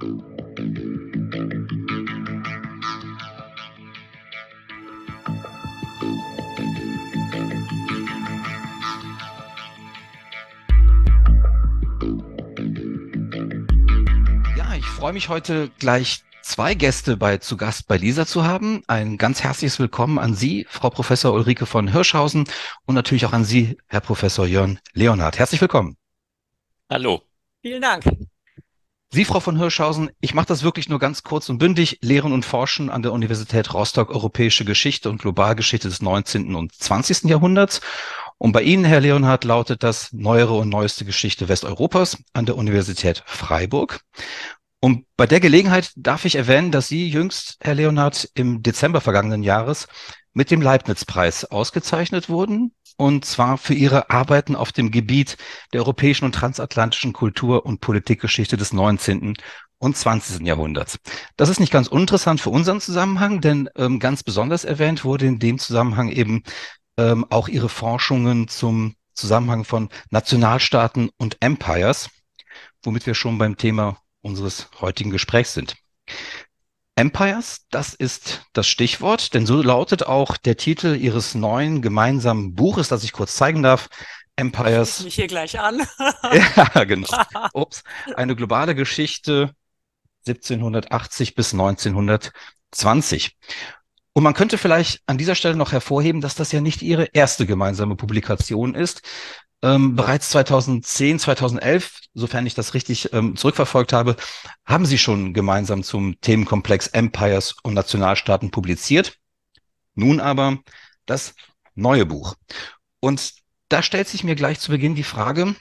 Ja, ich freue mich heute gleich zwei Gäste bei zu Gast bei Lisa zu haben. Ein ganz herzliches Willkommen an Sie, Frau Professor Ulrike von Hirschhausen und natürlich auch an Sie, Herr Professor Jörn Leonhardt. Herzlich willkommen. Hallo. Vielen Dank. Sie, Frau von Hirschhausen, ich mache das wirklich nur ganz kurz und bündig. Lehren und Forschen an der Universität Rostock Europäische Geschichte und Globalgeschichte des 19. und 20. Jahrhunderts. Und bei Ihnen, Herr Leonhardt, lautet das Neuere und Neueste Geschichte Westeuropas an der Universität Freiburg. Und bei der Gelegenheit darf ich erwähnen, dass Sie jüngst, Herr Leonhardt, im Dezember vergangenen Jahres mit dem Leibniz-Preis ausgezeichnet wurden. Und zwar für Ihre Arbeiten auf dem Gebiet der europäischen und transatlantischen Kultur- und Politikgeschichte des 19. und 20. Jahrhunderts. Das ist nicht ganz uninteressant für unseren Zusammenhang, denn ähm, ganz besonders erwähnt wurde in dem Zusammenhang eben ähm, auch Ihre Forschungen zum Zusammenhang von Nationalstaaten und Empires, womit wir schon beim Thema unseres heutigen Gesprächs sind. Empires, das ist das Stichwort, denn so lautet auch der Titel Ihres neuen gemeinsamen Buches, das ich kurz zeigen darf. Empires. Ich mich hier gleich an. ja, genau. Ups. Eine globale Geschichte 1780 bis 1920. Und man könnte vielleicht an dieser Stelle noch hervorheben, dass das ja nicht Ihre erste gemeinsame Publikation ist. Ähm, bereits 2010, 2011, sofern ich das richtig ähm, zurückverfolgt habe, haben Sie schon gemeinsam zum Themenkomplex Empires und Nationalstaaten publiziert. Nun aber das neue Buch. Und da stellt sich mir gleich zu Beginn die Frage,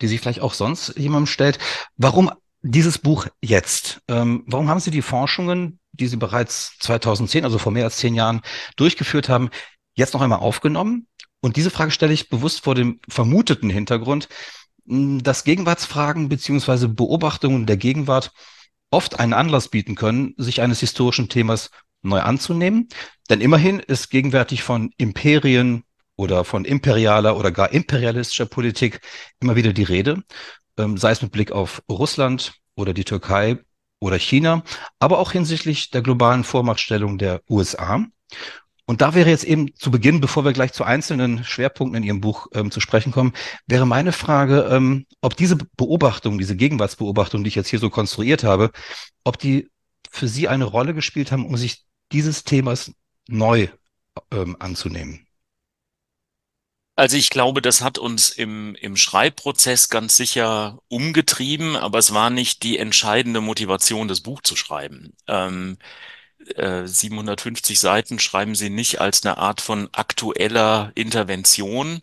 die sich vielleicht auch sonst jemandem stellt, warum dieses Buch jetzt? Ähm, warum haben Sie die Forschungen, die Sie bereits 2010, also vor mehr als zehn Jahren durchgeführt haben, jetzt noch einmal aufgenommen? Und diese Frage stelle ich bewusst vor dem vermuteten Hintergrund, dass Gegenwartsfragen beziehungsweise Beobachtungen der Gegenwart oft einen Anlass bieten können, sich eines historischen Themas neu anzunehmen. Denn immerhin ist gegenwärtig von Imperien oder von imperialer oder gar imperialistischer Politik immer wieder die Rede, ähm, sei es mit Blick auf Russland oder die Türkei oder China, aber auch hinsichtlich der globalen Vormachtstellung der USA. Und da wäre jetzt eben zu Beginn, bevor wir gleich zu einzelnen Schwerpunkten in Ihrem Buch ähm, zu sprechen kommen, wäre meine Frage, ähm, ob diese Beobachtung, diese Gegenwartsbeobachtung, die ich jetzt hier so konstruiert habe, ob die für Sie eine Rolle gespielt haben, um sich dieses Themas neu ähm, anzunehmen. Also ich glaube, das hat uns im, im Schreibprozess ganz sicher umgetrieben, aber es war nicht die entscheidende Motivation, das Buch zu schreiben. Ähm, 750 äh, Seiten schreiben sie nicht als eine Art von aktueller Intervention,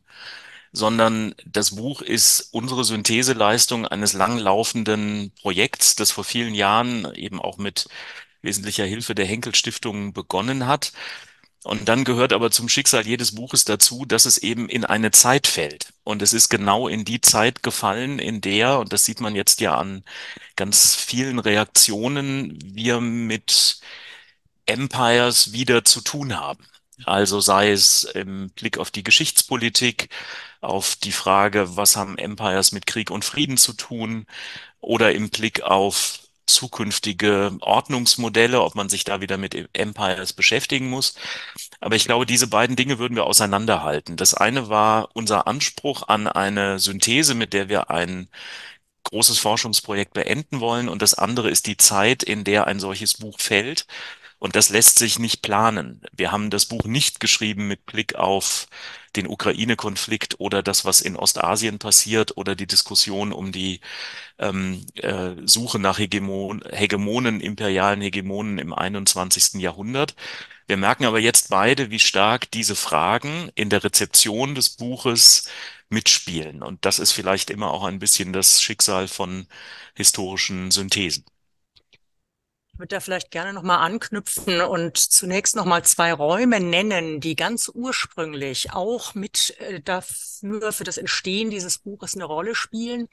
sondern das Buch ist unsere Syntheseleistung eines langlaufenden Projekts, das vor vielen Jahren eben auch mit wesentlicher Hilfe der Henkel Stiftung begonnen hat. Und dann gehört aber zum Schicksal jedes Buches dazu, dass es eben in eine Zeit fällt. Und es ist genau in die Zeit gefallen, in der, und das sieht man jetzt ja an ganz vielen Reaktionen, wir mit Empires wieder zu tun haben. Also sei es im Blick auf die Geschichtspolitik, auf die Frage, was haben Empires mit Krieg und Frieden zu tun, oder im Blick auf zukünftige Ordnungsmodelle, ob man sich da wieder mit Empires beschäftigen muss. Aber ich glaube, diese beiden Dinge würden wir auseinanderhalten. Das eine war unser Anspruch an eine Synthese, mit der wir ein großes Forschungsprojekt beenden wollen. Und das andere ist die Zeit, in der ein solches Buch fällt. Und das lässt sich nicht planen. Wir haben das Buch nicht geschrieben mit Blick auf den Ukraine-Konflikt oder das, was in Ostasien passiert oder die Diskussion um die ähm, äh, Suche nach Hegemon Hegemonen, imperialen Hegemonen im 21. Jahrhundert. Wir merken aber jetzt beide, wie stark diese Fragen in der Rezeption des Buches mitspielen. Und das ist vielleicht immer auch ein bisschen das Schicksal von historischen Synthesen. Ich würde da vielleicht gerne nochmal anknüpfen und zunächst nochmal zwei Räume nennen, die ganz ursprünglich auch mit äh, dafür, für das Entstehen dieses Buches eine Rolle spielen.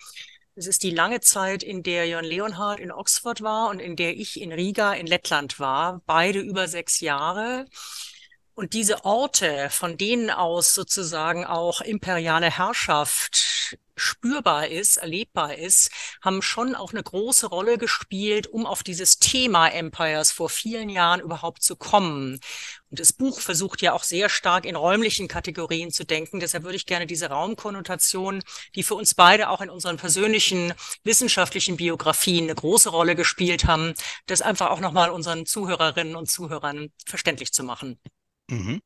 Es ist die lange Zeit, in der Jörn Leonhard in Oxford war und in der ich in Riga in Lettland war, beide über sechs Jahre. Und diese Orte, von denen aus sozusagen auch imperiale Herrschaft spürbar ist, erlebbar ist, haben schon auch eine große Rolle gespielt, um auf dieses Thema Empires vor vielen Jahren überhaupt zu kommen. Und das Buch versucht ja auch sehr stark in räumlichen Kategorien zu denken. Deshalb würde ich gerne diese Raumkonnotation, die für uns beide auch in unseren persönlichen wissenschaftlichen Biografien eine große Rolle gespielt haben, das einfach auch nochmal unseren Zuhörerinnen und Zuhörern verständlich zu machen. Mhm.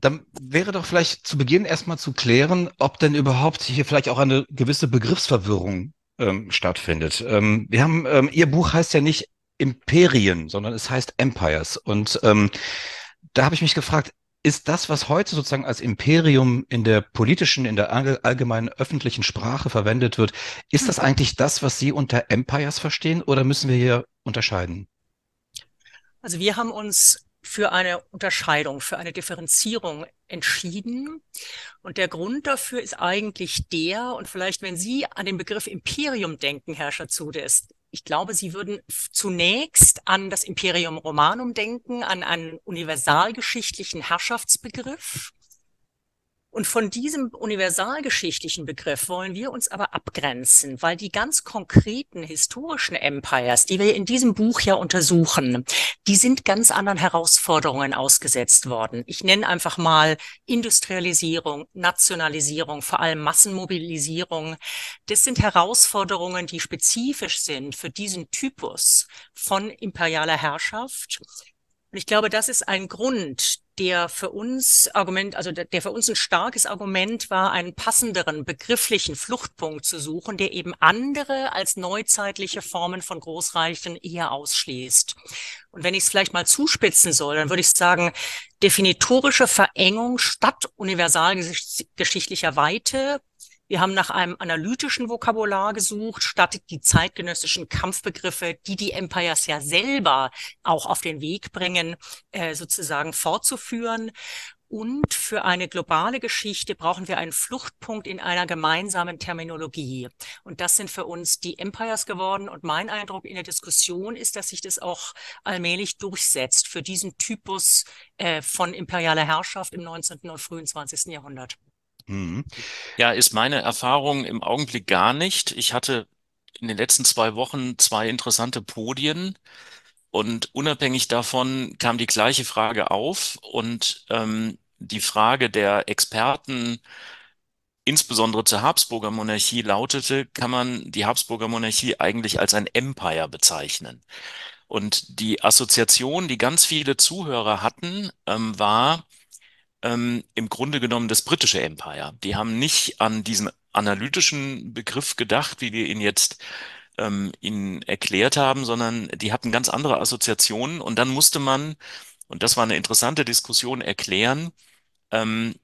Dann wäre doch vielleicht zu Beginn erstmal zu klären, ob denn überhaupt hier vielleicht auch eine gewisse Begriffsverwirrung ähm, stattfindet. Ähm, wir haben, ähm, Ihr Buch heißt ja nicht Imperien, sondern es heißt Empires. Und ähm, da habe ich mich gefragt, ist das, was heute sozusagen als Imperium in der politischen, in der allgemeinen öffentlichen Sprache verwendet wird, ist das eigentlich das, was Sie unter Empires verstehen oder müssen wir hier unterscheiden? Also wir haben uns für eine Unterscheidung, für eine Differenzierung entschieden. Und der Grund dafür ist eigentlich der, und vielleicht, wenn Sie an den Begriff Imperium denken, Herr Schazudes, ich glaube, Sie würden zunächst an das Imperium Romanum denken, an einen universalgeschichtlichen Herrschaftsbegriff. Und von diesem universalgeschichtlichen Begriff wollen wir uns aber abgrenzen, weil die ganz konkreten historischen Empires, die wir in diesem Buch ja untersuchen, die sind ganz anderen Herausforderungen ausgesetzt worden. Ich nenne einfach mal Industrialisierung, Nationalisierung, vor allem Massenmobilisierung. Das sind Herausforderungen, die spezifisch sind für diesen Typus von imperialer Herrschaft. Und ich glaube, das ist ein Grund, der für uns Argument, also der, der für uns ein starkes Argument war, einen passenderen begrifflichen Fluchtpunkt zu suchen, der eben andere als neuzeitliche Formen von Großreichen eher ausschließt. Und wenn ich es vielleicht mal zuspitzen soll, dann würde ich sagen, definitorische Verengung statt universalgeschichtlicher Weite wir haben nach einem analytischen Vokabular gesucht, statt die zeitgenössischen Kampfbegriffe, die die Empires ja selber auch auf den Weg bringen, äh, sozusagen fortzuführen. Und für eine globale Geschichte brauchen wir einen Fluchtpunkt in einer gemeinsamen Terminologie. Und das sind für uns die Empires geworden. Und mein Eindruck in der Diskussion ist, dass sich das auch allmählich durchsetzt für diesen Typus äh, von imperialer Herrschaft im 19. und frühen 20. Jahrhundert. Mhm. Ja, ist meine Erfahrung im Augenblick gar nicht. Ich hatte in den letzten zwei Wochen zwei interessante Podien und unabhängig davon kam die gleiche Frage auf und ähm, die Frage der Experten, insbesondere zur Habsburger Monarchie, lautete, kann man die Habsburger Monarchie eigentlich als ein Empire bezeichnen? Und die Assoziation, die ganz viele Zuhörer hatten, ähm, war, ähm, im Grunde genommen das britische Empire. Die haben nicht an diesen analytischen Begriff gedacht, wie wir ihn jetzt ähm, ihnen erklärt haben, sondern die hatten ganz andere Assoziationen. Und dann musste man, und das war eine interessante Diskussion, erklären, ähm,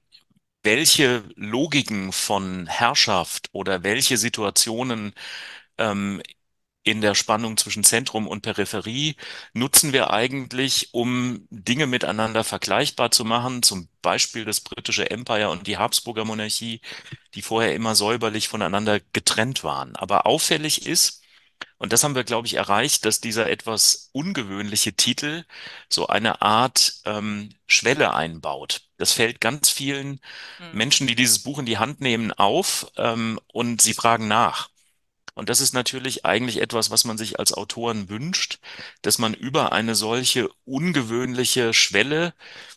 welche Logiken von Herrschaft oder welche Situationen ähm, in der Spannung zwischen Zentrum und Peripherie nutzen wir eigentlich, um Dinge miteinander vergleichbar zu machen, zum Beispiel das britische Empire und die Habsburger Monarchie, die vorher immer säuberlich voneinander getrennt waren. Aber auffällig ist, und das haben wir, glaube ich, erreicht, dass dieser etwas ungewöhnliche Titel so eine Art ähm, Schwelle einbaut. Das fällt ganz vielen mhm. Menschen, die dieses Buch in die Hand nehmen, auf ähm, und sie fragen nach. Und das ist natürlich eigentlich etwas, was man sich als Autoren wünscht, dass man über eine solche ungewöhnliche Schwelle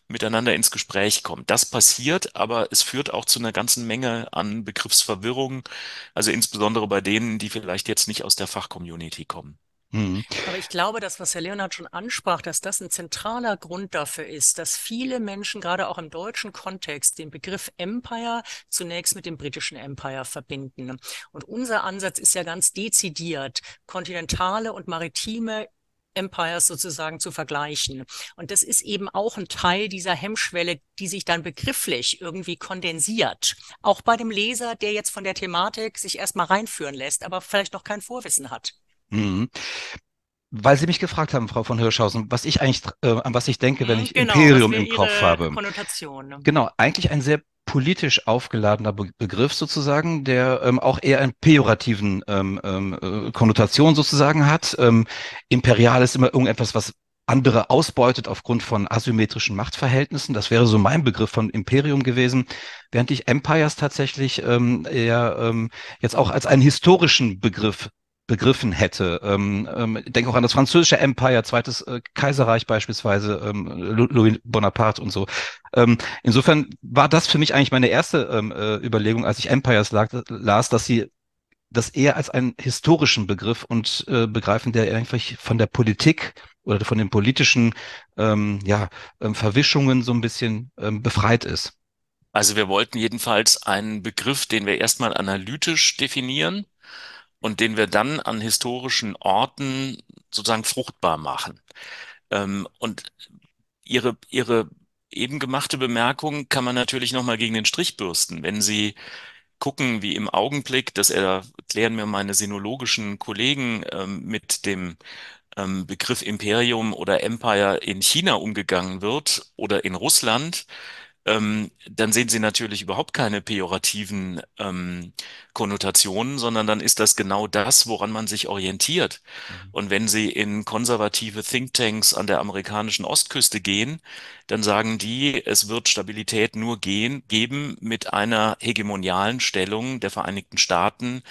miteinander ins Gespräch kommt. Das passiert, aber es führt auch zu einer ganzen Menge an Begriffsverwirrung, also insbesondere bei denen, die vielleicht jetzt nicht aus der Fachcommunity kommen. Mhm. Aber ich glaube, das, was Herr Leonhard schon ansprach, dass das ein zentraler Grund dafür ist, dass viele Menschen gerade auch im deutschen Kontext den Begriff Empire zunächst mit dem britischen Empire verbinden. Und unser Ansatz ist ja ganz dezidiert, kontinentale und maritime Empires sozusagen zu vergleichen. Und das ist eben auch ein Teil dieser Hemmschwelle, die sich dann begrifflich irgendwie kondensiert. Auch bei dem Leser, der jetzt von der Thematik sich erstmal reinführen lässt, aber vielleicht noch kein Vorwissen hat. Mhm. Weil Sie mich gefragt haben, Frau von Hirschhausen, was ich eigentlich, äh, an was ich denke, wenn mhm, ich genau, Imperium im Kopf habe. Konnotation. Ne? Genau, eigentlich ein sehr politisch aufgeladener Be Begriff sozusagen, der ähm, auch eher einen pejorativen ähm, ähm, äh, Konnotation sozusagen hat. Ähm, imperial ist immer irgendetwas, was andere ausbeutet aufgrund von asymmetrischen Machtverhältnissen. Das wäre so mein Begriff von Imperium gewesen, während ich Empires tatsächlich ähm, eher ähm, jetzt auch als einen historischen Begriff begriffen hätte. Ähm, ähm, denke auch an das französische Empire, zweites äh, Kaiserreich beispielsweise, ähm, Louis Bonaparte und so. Ähm, insofern war das für mich eigentlich meine erste ähm, äh, Überlegung, als ich Empires lag, las, dass sie das eher als einen historischen Begriff und äh, begreifen, der einfach von der Politik oder von den politischen ähm, ja, ähm, Verwischungen so ein bisschen ähm, befreit ist. Also wir wollten jedenfalls einen Begriff, den wir erstmal analytisch definieren und den wir dann an historischen Orten sozusagen fruchtbar machen. Ähm, und Ihre, Ihre eben gemachte Bemerkung kann man natürlich nochmal gegen den Strich bürsten. Wenn Sie gucken, wie im Augenblick, das erklären mir meine sinologischen Kollegen ähm, mit dem ähm, Begriff Imperium oder Empire in China umgegangen wird oder in Russland, ähm, dann sehen Sie natürlich überhaupt keine pejorativen ähm, Konnotationen, sondern dann ist das genau das, woran man sich orientiert. Mhm. Und wenn Sie in konservative Thinktanks an der amerikanischen Ostküste gehen, dann sagen die, es wird Stabilität nur gehen, geben mit einer hegemonialen Stellung der Vereinigten Staaten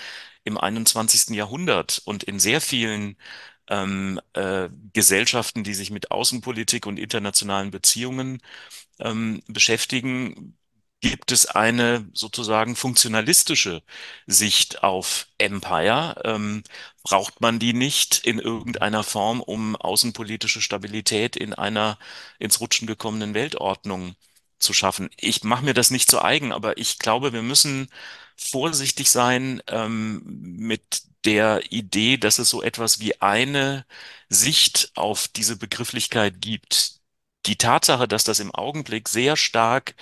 im 21. Jahrhundert. Und in sehr vielen ähm, äh, Gesellschaften, die sich mit Außenpolitik und internationalen Beziehungen ähm, beschäftigen, gibt es eine sozusagen funktionalistische Sicht auf Empire. Ähm, braucht man die nicht in irgendeiner Form, um außenpolitische Stabilität in einer ins Rutschen gekommenen Weltordnung zu schaffen? Ich mache mir das nicht zu eigen, aber ich glaube, wir müssen vorsichtig sein ähm, mit der Idee, dass es so etwas wie eine Sicht auf diese Begrifflichkeit gibt. Die Tatsache, dass das im Augenblick sehr stark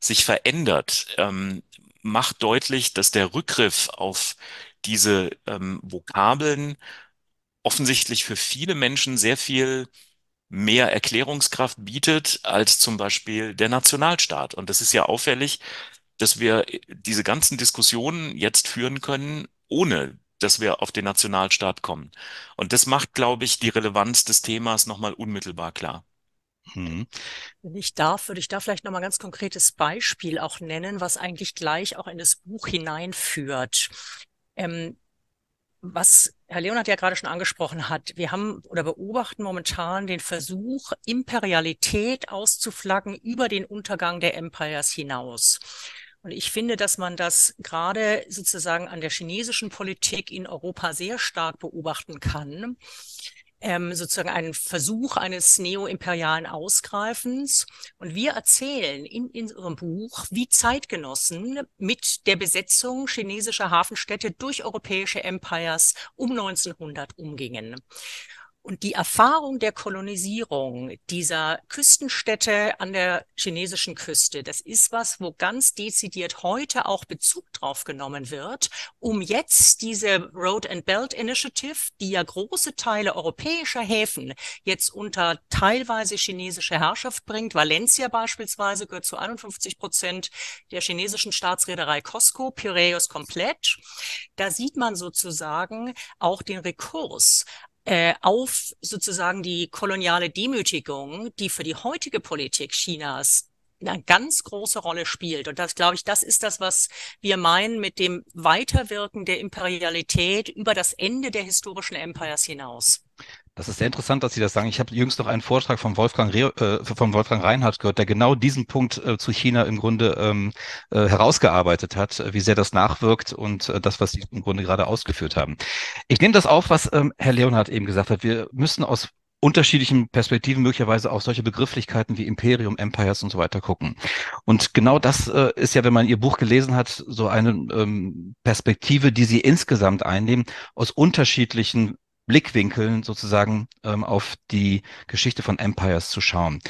sich verändert, ähm, macht deutlich, dass der Rückgriff auf diese ähm, Vokabeln offensichtlich für viele Menschen sehr viel mehr Erklärungskraft bietet als zum Beispiel der Nationalstaat. Und das ist ja auffällig, dass wir diese ganzen Diskussionen jetzt führen können, ohne dass wir auf den Nationalstaat kommen. Und das macht, glaube ich, die Relevanz des Themas nochmal unmittelbar klar. Hm. Wenn ich darf, würde ich da vielleicht nochmal ein ganz konkretes Beispiel auch nennen, was eigentlich gleich auch in das Buch hineinführt. Ähm, was Herr Leonard ja gerade schon angesprochen hat, wir haben oder beobachten momentan den Versuch, Imperialität auszuflaggen über den Untergang der Empires hinaus. Und ich finde, dass man das gerade sozusagen an der chinesischen Politik in Europa sehr stark beobachten kann ähm, sozusagen einen Versuch eines neoimperialen Ausgreifens. Und wir erzählen in, in unserem Buch, wie Zeitgenossen mit der Besetzung chinesischer Hafenstädte durch europäische Empires um 1900 umgingen. Und die Erfahrung der Kolonisierung dieser Küstenstädte an der chinesischen Küste, das ist was, wo ganz dezidiert heute auch Bezug drauf genommen wird, um jetzt diese Road and Belt Initiative, die ja große Teile europäischer Häfen jetzt unter teilweise chinesische Herrschaft bringt. Valencia beispielsweise gehört zu 51 Prozent der chinesischen Staatsreederei Costco, Piraeus komplett. Da sieht man sozusagen auch den Rekurs äh, auf sozusagen die koloniale Demütigung, die für die heutige Politik Chinas eine ganz große Rolle spielt. Und das, glaube ich, das ist das, was wir meinen mit dem Weiterwirken der Imperialität über das Ende der historischen Empires hinaus. Das ist sehr interessant, dass Sie das sagen. Ich habe jüngst noch einen Vortrag von Wolfgang, Re äh, von Wolfgang Reinhardt gehört, der genau diesen Punkt äh, zu China im Grunde ähm, äh, herausgearbeitet hat, wie sehr das nachwirkt und äh, das, was Sie im Grunde gerade ausgeführt haben. Ich nehme das auf, was ähm, Herr Leonhardt eben gesagt hat. Wir müssen aus unterschiedlichen Perspektiven möglicherweise auf solche Begrifflichkeiten wie Imperium, Empires und so weiter gucken. Und genau das äh, ist ja, wenn man Ihr Buch gelesen hat, so eine ähm, Perspektive, die Sie insgesamt einnehmen, aus unterschiedlichen Blickwinkeln sozusagen ähm, auf die Geschichte von Empires zu schauen.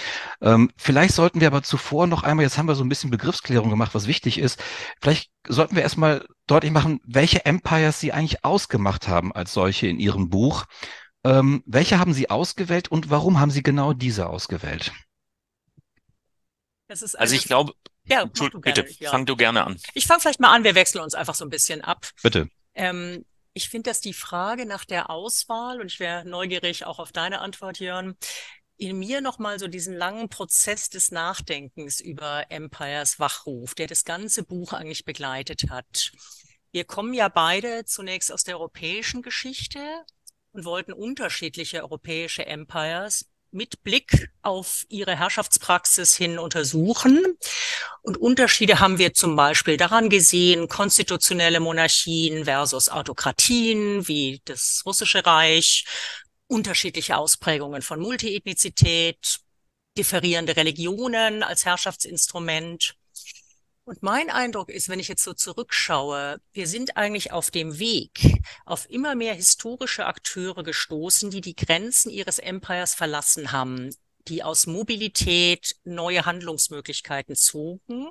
Ähm, vielleicht sollten wir aber zuvor noch einmal, jetzt haben wir so ein bisschen Begriffsklärung gemacht, was wichtig ist. Vielleicht sollten wir erstmal deutlich machen, welche Empires Sie eigentlich ausgemacht haben als solche in Ihrem Buch. Ähm, welche haben Sie ausgewählt und warum haben Sie genau diese ausgewählt? also, also ich glaube, ja, bitte, ja. fang du gerne an. Ich fange vielleicht mal an, wir wechseln uns einfach so ein bisschen ab. Bitte. Ähm, Ich finde, dass die Frage nach der Auswahl, und ich wäre neugierig auch auf deine Antwort, Jörn, in mir nochmal so diesen langen Prozess des Nachdenkens über Empires Wachruf, der das ganze Buch eigentlich begleitet hat. Wir kommen ja beide zunächst aus der europäischen Geschichte und wollten unterschiedliche europäische Empires mit Blick auf ihre Herrschaftspraxis hin untersuchen. Und Unterschiede haben wir zum Beispiel daran gesehen, konstitutionelle Monarchien versus Autokratien wie das russische Reich, unterschiedliche Ausprägungen von Multiethnizität, differierende Religionen als Herrschaftsinstrument. Und mein Eindruck ist, wenn ich jetzt so zurückschaue, wir sind eigentlich auf dem Weg auf immer mehr historische Akteure gestoßen, die die Grenzen ihres Empires verlassen haben, die aus Mobilität neue Handlungsmöglichkeiten zogen,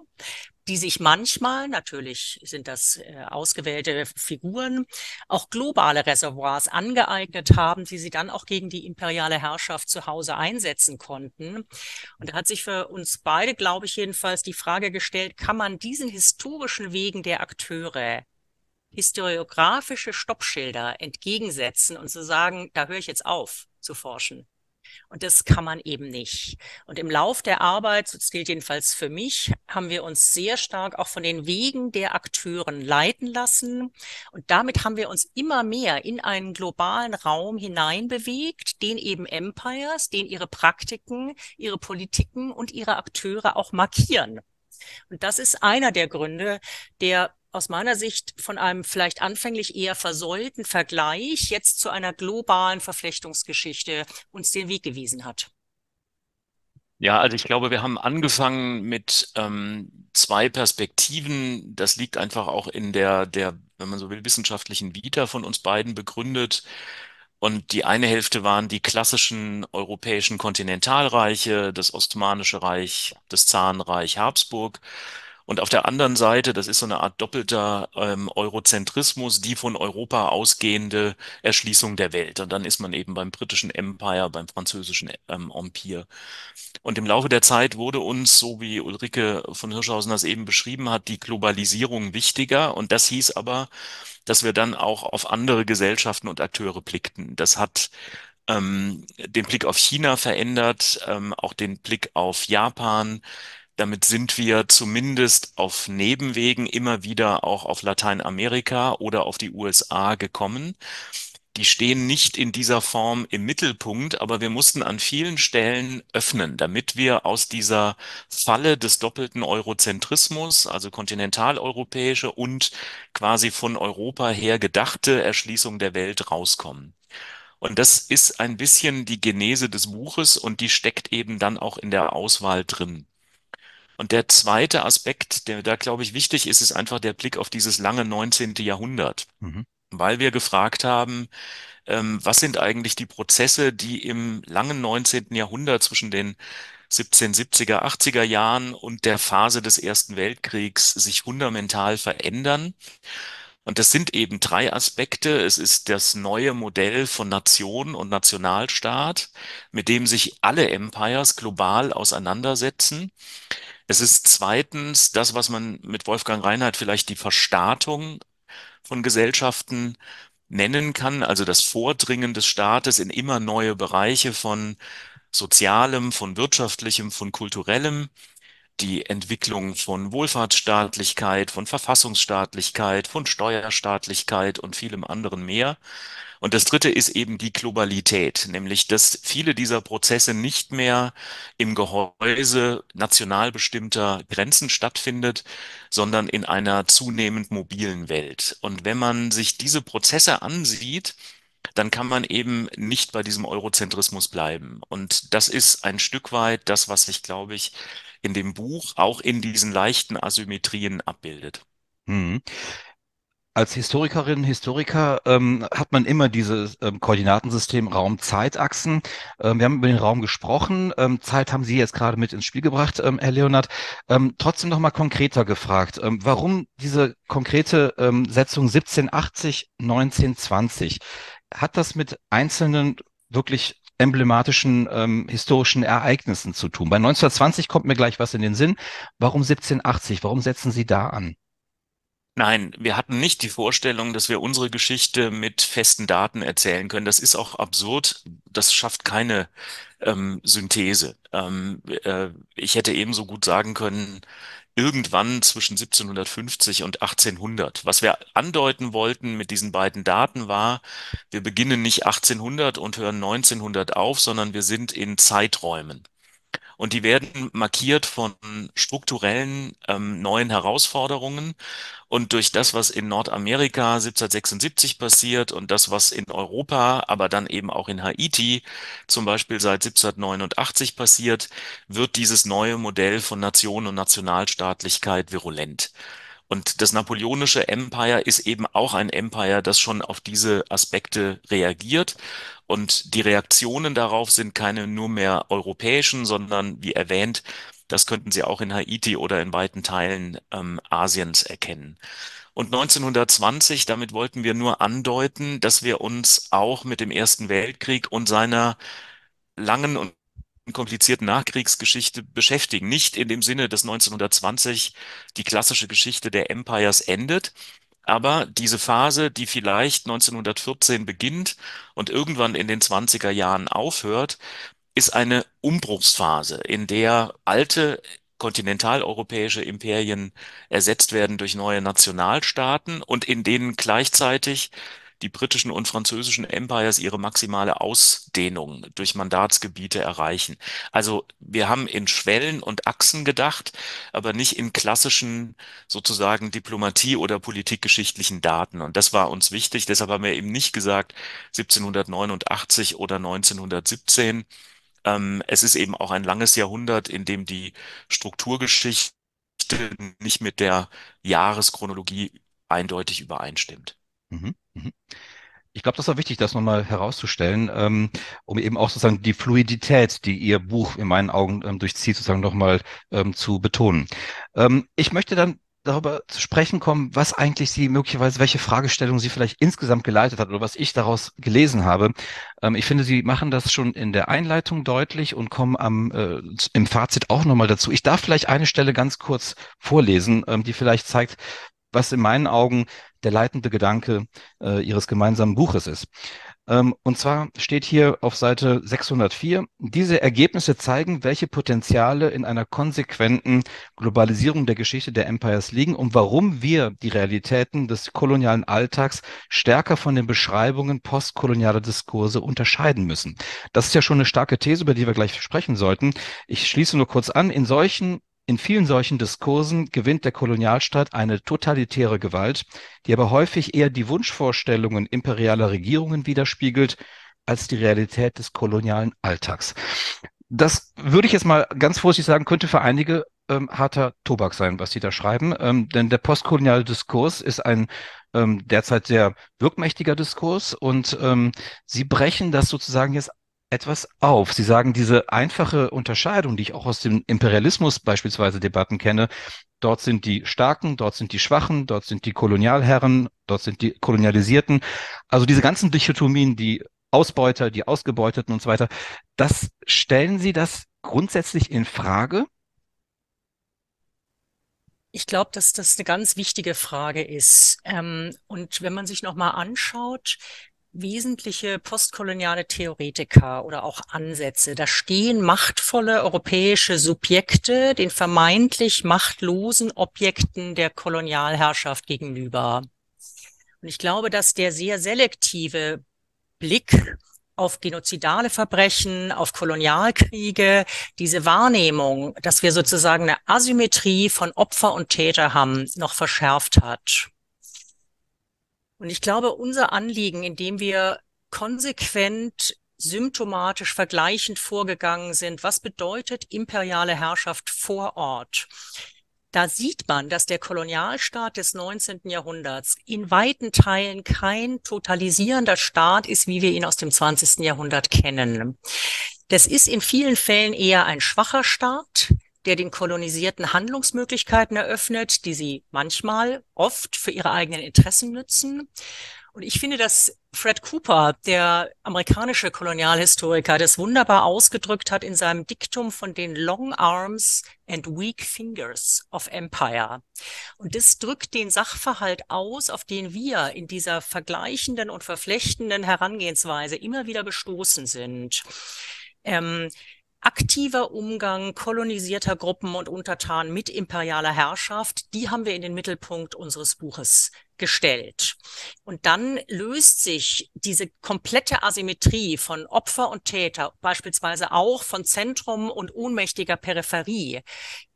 die sich manchmal, natürlich sind das äh, ausgewählte Figuren, auch globale Reservoirs angeeignet haben, die sie dann auch gegen die imperiale Herrschaft zu Hause einsetzen konnten. Und da hat sich für uns beide, glaube ich jedenfalls, die Frage gestellt, kann man diesen historischen Wegen der Akteure historiografische Stoppschilder entgegensetzen und zu sagen, da höre ich jetzt auf zu forschen. Und das kann man eben nicht. Und im Lauf der Arbeit, das gilt jedenfalls für mich, haben wir uns sehr stark auch von den Wegen der Akteuren leiten lassen. Und damit haben wir uns immer mehr in einen globalen Raum hineinbewegt, den eben Empires, den ihre Praktiken, ihre Politiken und ihre Akteure auch markieren. Und das ist einer der Gründe, der aus meiner Sicht von einem vielleicht anfänglich eher versäulten Vergleich jetzt zu einer globalen Verflechtungsgeschichte uns den Weg gewiesen hat. Ja, also ich glaube, wir haben angefangen mit ähm, zwei Perspektiven. Das liegt einfach auch in der, der, wenn man so will, wissenschaftlichen Vita von uns beiden begründet. Und die eine Hälfte waren die klassischen europäischen Kontinentalreiche, das Osmanische Reich, das Zarenreich Habsburg. Und auf der anderen Seite, das ist so eine Art doppelter ähm, Eurozentrismus, die von Europa ausgehende Erschließung der Welt. Und dann ist man eben beim britischen Empire, beim französischen ähm, Empire. Und im Laufe der Zeit wurde uns, so wie Ulrike von Hirschhausen das eben beschrieben hat, die Globalisierung wichtiger. Und das hieß aber, dass wir dann auch auf andere Gesellschaften und Akteure blickten. Das hat ähm, den Blick auf China verändert, ähm, auch den Blick auf Japan, damit sind wir zumindest auf Nebenwegen immer wieder auch auf Lateinamerika oder auf die USA gekommen. Die stehen nicht in dieser Form im Mittelpunkt, aber wir mussten an vielen Stellen öffnen, damit wir aus dieser Falle des doppelten Eurozentrismus, also kontinentaleuropäische und quasi von Europa her gedachte Erschließung der Welt rauskommen. Und das ist ein bisschen die Genese des Buches und die steckt eben dann auch in der Auswahl drin. Und der zweite Aspekt, der da, glaube ich, wichtig ist, ist einfach der Blick auf dieses lange 19. Jahrhundert. Mhm. Weil wir gefragt haben, ähm, was sind eigentlich die Prozesse, die im langen 19. Jahrhundert zwischen den 1770er, 80er Jahren und der Phase des Ersten Weltkriegs sich fundamental verändern. Und das sind eben drei Aspekte. Es ist das neue Modell von Nation und Nationalstaat, mit dem sich alle Empires global auseinandersetzen. Es ist zweitens das, was man mit Wolfgang Reinhardt vielleicht die Verstaatung von Gesellschaften nennen kann, also das Vordringen des Staates in immer neue Bereiche von Sozialem, von Wirtschaftlichem, von Kulturellem, die Entwicklung von Wohlfahrtsstaatlichkeit, von Verfassungsstaatlichkeit, von Steuerstaatlichkeit und vielem anderen mehr. Und das dritte ist eben die Globalität, nämlich dass viele dieser Prozesse nicht mehr im Gehäuse national bestimmter Grenzen stattfindet, sondern in einer zunehmend mobilen Welt. Und wenn man sich diese Prozesse ansieht, dann kann man eben nicht bei diesem Eurozentrismus bleiben. Und das ist ein Stück weit das, was sich, glaube ich, in dem Buch auch in diesen leichten Asymmetrien abbildet. Hm als Historikerin, Historiker ähm, hat man immer dieses ähm, Koordinatensystem Raum-Zeitachsen. Ähm, wir haben über den Raum gesprochen. Ähm, Zeit haben Sie jetzt gerade mit ins Spiel gebracht, ähm, Herr Leonard. Ähm, trotzdem noch mal konkreter gefragt. Ähm, warum diese konkrete ähm, Setzung 1780, 1920? Hat das mit einzelnen wirklich emblematischen ähm, historischen Ereignissen zu tun? Bei 1920 kommt mir gleich was in den Sinn. Warum 1780? Warum setzen Sie da an? Nein, wir hatten nicht die Vorstellung, dass wir unsere Geschichte mit festen Daten erzählen können. Das ist auch absurd. Das schafft keine ähm, Synthese. Ähm, äh, ich hätte ebenso gut sagen können, irgendwann zwischen 1750 und 1800. Was wir andeuten wollten mit diesen beiden Daten war, wir beginnen nicht 1800 und hören 1900 auf, sondern wir sind in Zeiträumen. Und die werden markiert von strukturellen ähm, neuen Herausforderungen. Und durch das, was in Nordamerika 1776 passiert und das, was in Europa, aber dann eben auch in Haiti zum Beispiel seit 1789 passiert, wird dieses neue Modell von Nation und Nationalstaatlichkeit virulent. Und das napoleonische Empire ist eben auch ein Empire, das schon auf diese Aspekte reagiert. Und die Reaktionen darauf sind keine nur mehr europäischen, sondern wie erwähnt, das könnten Sie auch in Haiti oder in weiten Teilen ähm, Asiens erkennen. Und 1920, damit wollten wir nur andeuten, dass wir uns auch mit dem Ersten Weltkrieg und seiner langen und komplizierten Nachkriegsgeschichte beschäftigen. Nicht in dem Sinne, dass 1920 die klassische Geschichte der Empires endet, aber diese Phase, die vielleicht 1914 beginnt und irgendwann in den 20er Jahren aufhört, ist eine Umbruchsphase, in der alte kontinentaleuropäische Imperien ersetzt werden durch neue Nationalstaaten und in denen gleichzeitig die britischen und französischen Empires ihre maximale Ausdehnung durch Mandatsgebiete erreichen. Also wir haben in Schwellen und Achsen gedacht, aber nicht in klassischen sozusagen Diplomatie- oder politikgeschichtlichen Daten. Und das war uns wichtig. Deshalb haben wir eben nicht gesagt 1789 oder 1917. Ähm, es ist eben auch ein langes Jahrhundert, in dem die Strukturgeschichte nicht mit der Jahreschronologie eindeutig übereinstimmt. Mhm, mhm. Ich glaube, das war wichtig, das nochmal herauszustellen, ähm, um eben auch sozusagen die Fluidität, die Ihr Buch in meinen Augen ähm, durchzieht, sozusagen nochmal ähm, zu betonen. Ähm, ich möchte dann darüber zu sprechen kommen, was eigentlich Sie möglicherweise, welche Fragestellung Sie vielleicht insgesamt geleitet hat oder was ich daraus gelesen habe. Ähm, ich finde, Sie machen das schon in der Einleitung deutlich und kommen am, äh, im Fazit auch nochmal dazu. Ich darf vielleicht eine Stelle ganz kurz vorlesen, ähm, die vielleicht zeigt, was in meinen Augen der leitende Gedanke äh, Ihres gemeinsamen Buches ist. Ähm, und zwar steht hier auf Seite 604, diese Ergebnisse zeigen, welche Potenziale in einer konsequenten Globalisierung der Geschichte der Empires liegen und warum wir die Realitäten des kolonialen Alltags stärker von den Beschreibungen postkolonialer Diskurse unterscheiden müssen. Das ist ja schon eine starke These, über die wir gleich sprechen sollten. Ich schließe nur kurz an. In solchen in vielen solchen Diskursen gewinnt der Kolonialstaat eine totalitäre Gewalt, die aber häufig eher die Wunschvorstellungen imperialer Regierungen widerspiegelt als die Realität des kolonialen Alltags. Das würde ich jetzt mal ganz vorsichtig sagen, könnte für einige ähm, harter Tobak sein, was Sie da schreiben. Ähm, denn der postkoloniale Diskurs ist ein ähm, derzeit sehr wirkmächtiger Diskurs und ähm, Sie brechen das sozusagen jetzt etwas auf. Sie sagen, diese einfache Unterscheidung, die ich auch aus dem Imperialismus beispielsweise Debatten kenne, dort sind die Starken, dort sind die Schwachen, dort sind die Kolonialherren, dort sind die Kolonialisierten. Also diese ganzen Dichotomien, die Ausbeuter, die Ausgebeuteten und so weiter, das stellen Sie das grundsätzlich in Frage? Ich glaube, dass das eine ganz wichtige Frage ist. Ähm, und wenn man sich nochmal anschaut, wesentliche postkoloniale Theoretiker oder auch Ansätze. Da stehen machtvolle europäische Subjekte den vermeintlich machtlosen Objekten der Kolonialherrschaft gegenüber. Und ich glaube, dass der sehr selektive Blick auf genozidale Verbrechen, auf Kolonialkriege, diese Wahrnehmung, dass wir sozusagen eine Asymmetrie von Opfer und Täter haben, noch verschärft hat. Und ich glaube, unser Anliegen, indem wir konsequent symptomatisch vergleichend vorgegangen sind, was bedeutet imperiale Herrschaft vor Ort? Da sieht man, dass der Kolonialstaat des 19. Jahrhunderts in weiten Teilen kein totalisierender Staat ist, wie wir ihn aus dem 20. Jahrhundert kennen. Das ist in vielen Fällen eher ein schwacher Staat, der den Kolonisierten Handlungsmöglichkeiten eröffnet, die sie manchmal, oft für ihre eigenen Interessen nützen. Und ich finde, dass Fred Cooper, der amerikanische Kolonialhistoriker, das wunderbar ausgedrückt hat in seinem Diktum von den Long Arms and Weak Fingers of Empire. Und das drückt den Sachverhalt aus, auf den wir in dieser vergleichenden und verflechtenden Herangehensweise immer wieder gestoßen sind. Ähm, aktiver Umgang kolonisierter Gruppen und Untertanen mit imperialer Herrschaft, die haben wir in den Mittelpunkt unseres Buches gestellt. Und dann löst sich diese komplette Asymmetrie von Opfer und Täter, beispielsweise auch von Zentrum und ohnmächtiger Peripherie,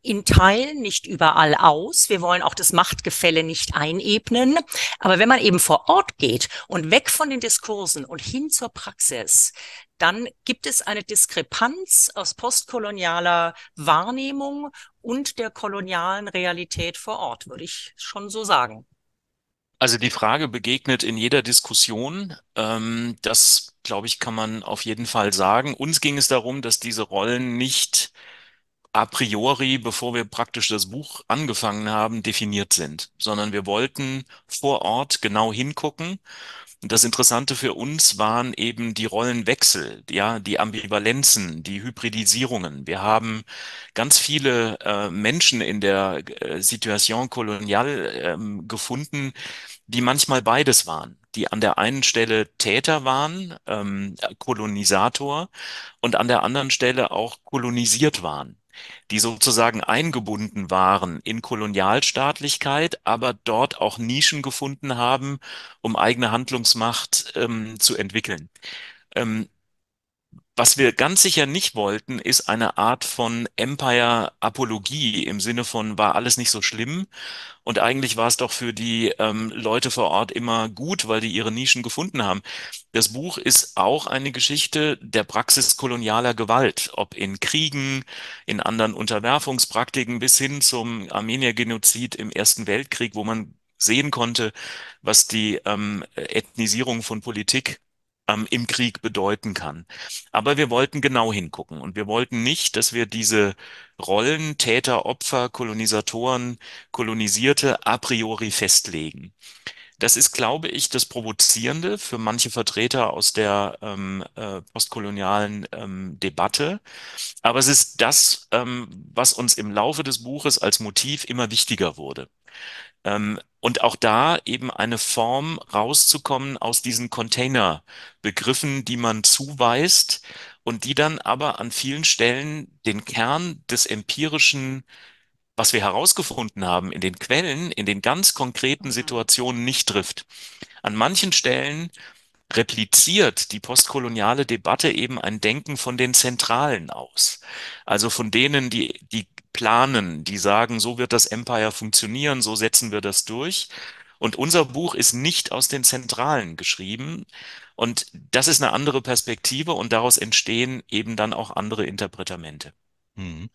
in Teilen nicht überall aus. Wir wollen auch das Machtgefälle nicht einebnen. Aber wenn man eben vor Ort geht und weg von den Diskursen und hin zur Praxis, dann gibt es eine Diskrepanz aus postkolonialer Wahrnehmung und der kolonialen Realität vor Ort, würde ich schon so sagen. Also die Frage begegnet in jeder Diskussion. Ähm, das, glaube ich, kann man auf jeden Fall sagen. Uns ging es darum, dass diese Rollen nicht a priori, bevor wir praktisch das Buch angefangen haben, definiert sind, sondern wir wollten vor Ort genau hingucken und das Interessante für uns waren eben die Rollenwechsel, ja, die Ambivalenzen, die Hybridisierungen. Wir haben ganz viele äh, Menschen in der äh, Situation kolonial ähm, gefunden, die manchmal beides waren, die an der einen Stelle Täter waren, ähm, Kolonisator, und an der anderen Stelle auch kolonisiert waren die sozusagen eingebunden waren in Kolonialstaatlichkeit, aber dort auch Nischen gefunden haben, um eigene Handlungsmacht ähm, zu entwickeln. Ähm, was wir ganz sicher nicht wollten, ist eine Art von Empire-Apologie im Sinne von war alles nicht so schlimm und eigentlich war es doch für die ähm, Leute vor Ort immer gut, weil die ihre Nischen gefunden haben. Das Buch ist auch eine Geschichte der Praxis kolonialer Gewalt, ob in Kriegen, in anderen Unterwerfungspraktiken bis hin zum Armenier-Genozid im Ersten Weltkrieg, wo man sehen konnte, was die ähm, Ethnisierung von Politik ähm, im Krieg bedeuten kann. Aber wir wollten genau hingucken und wir wollten nicht, dass wir diese Rollen Täter, Opfer, Kolonisatoren, Kolonisierte a priori festlegen. Das ist, glaube ich, das Provozierende für manche Vertreter aus der ähm, äh, postkolonialen ähm, Debatte. Aber es ist das, ähm, was uns im Laufe des Buches als Motiv immer wichtiger wurde. Ähm, und auch da eben eine Form rauszukommen aus diesen Container-Begriffen, die man zuweist und die dann aber an vielen Stellen den Kern des empirischen, was wir herausgefunden haben, in den Quellen, in den ganz konkreten mhm. Situationen nicht trifft. An manchen Stellen repliziert die postkoloniale Debatte eben ein Denken von den Zentralen aus. Also von denen, die, die planen, die sagen, so wird das Empire funktionieren, so setzen wir das durch. Und unser Buch ist nicht aus den Zentralen geschrieben. Und das ist eine andere Perspektive und daraus entstehen eben dann auch andere Interpretamente. Hm.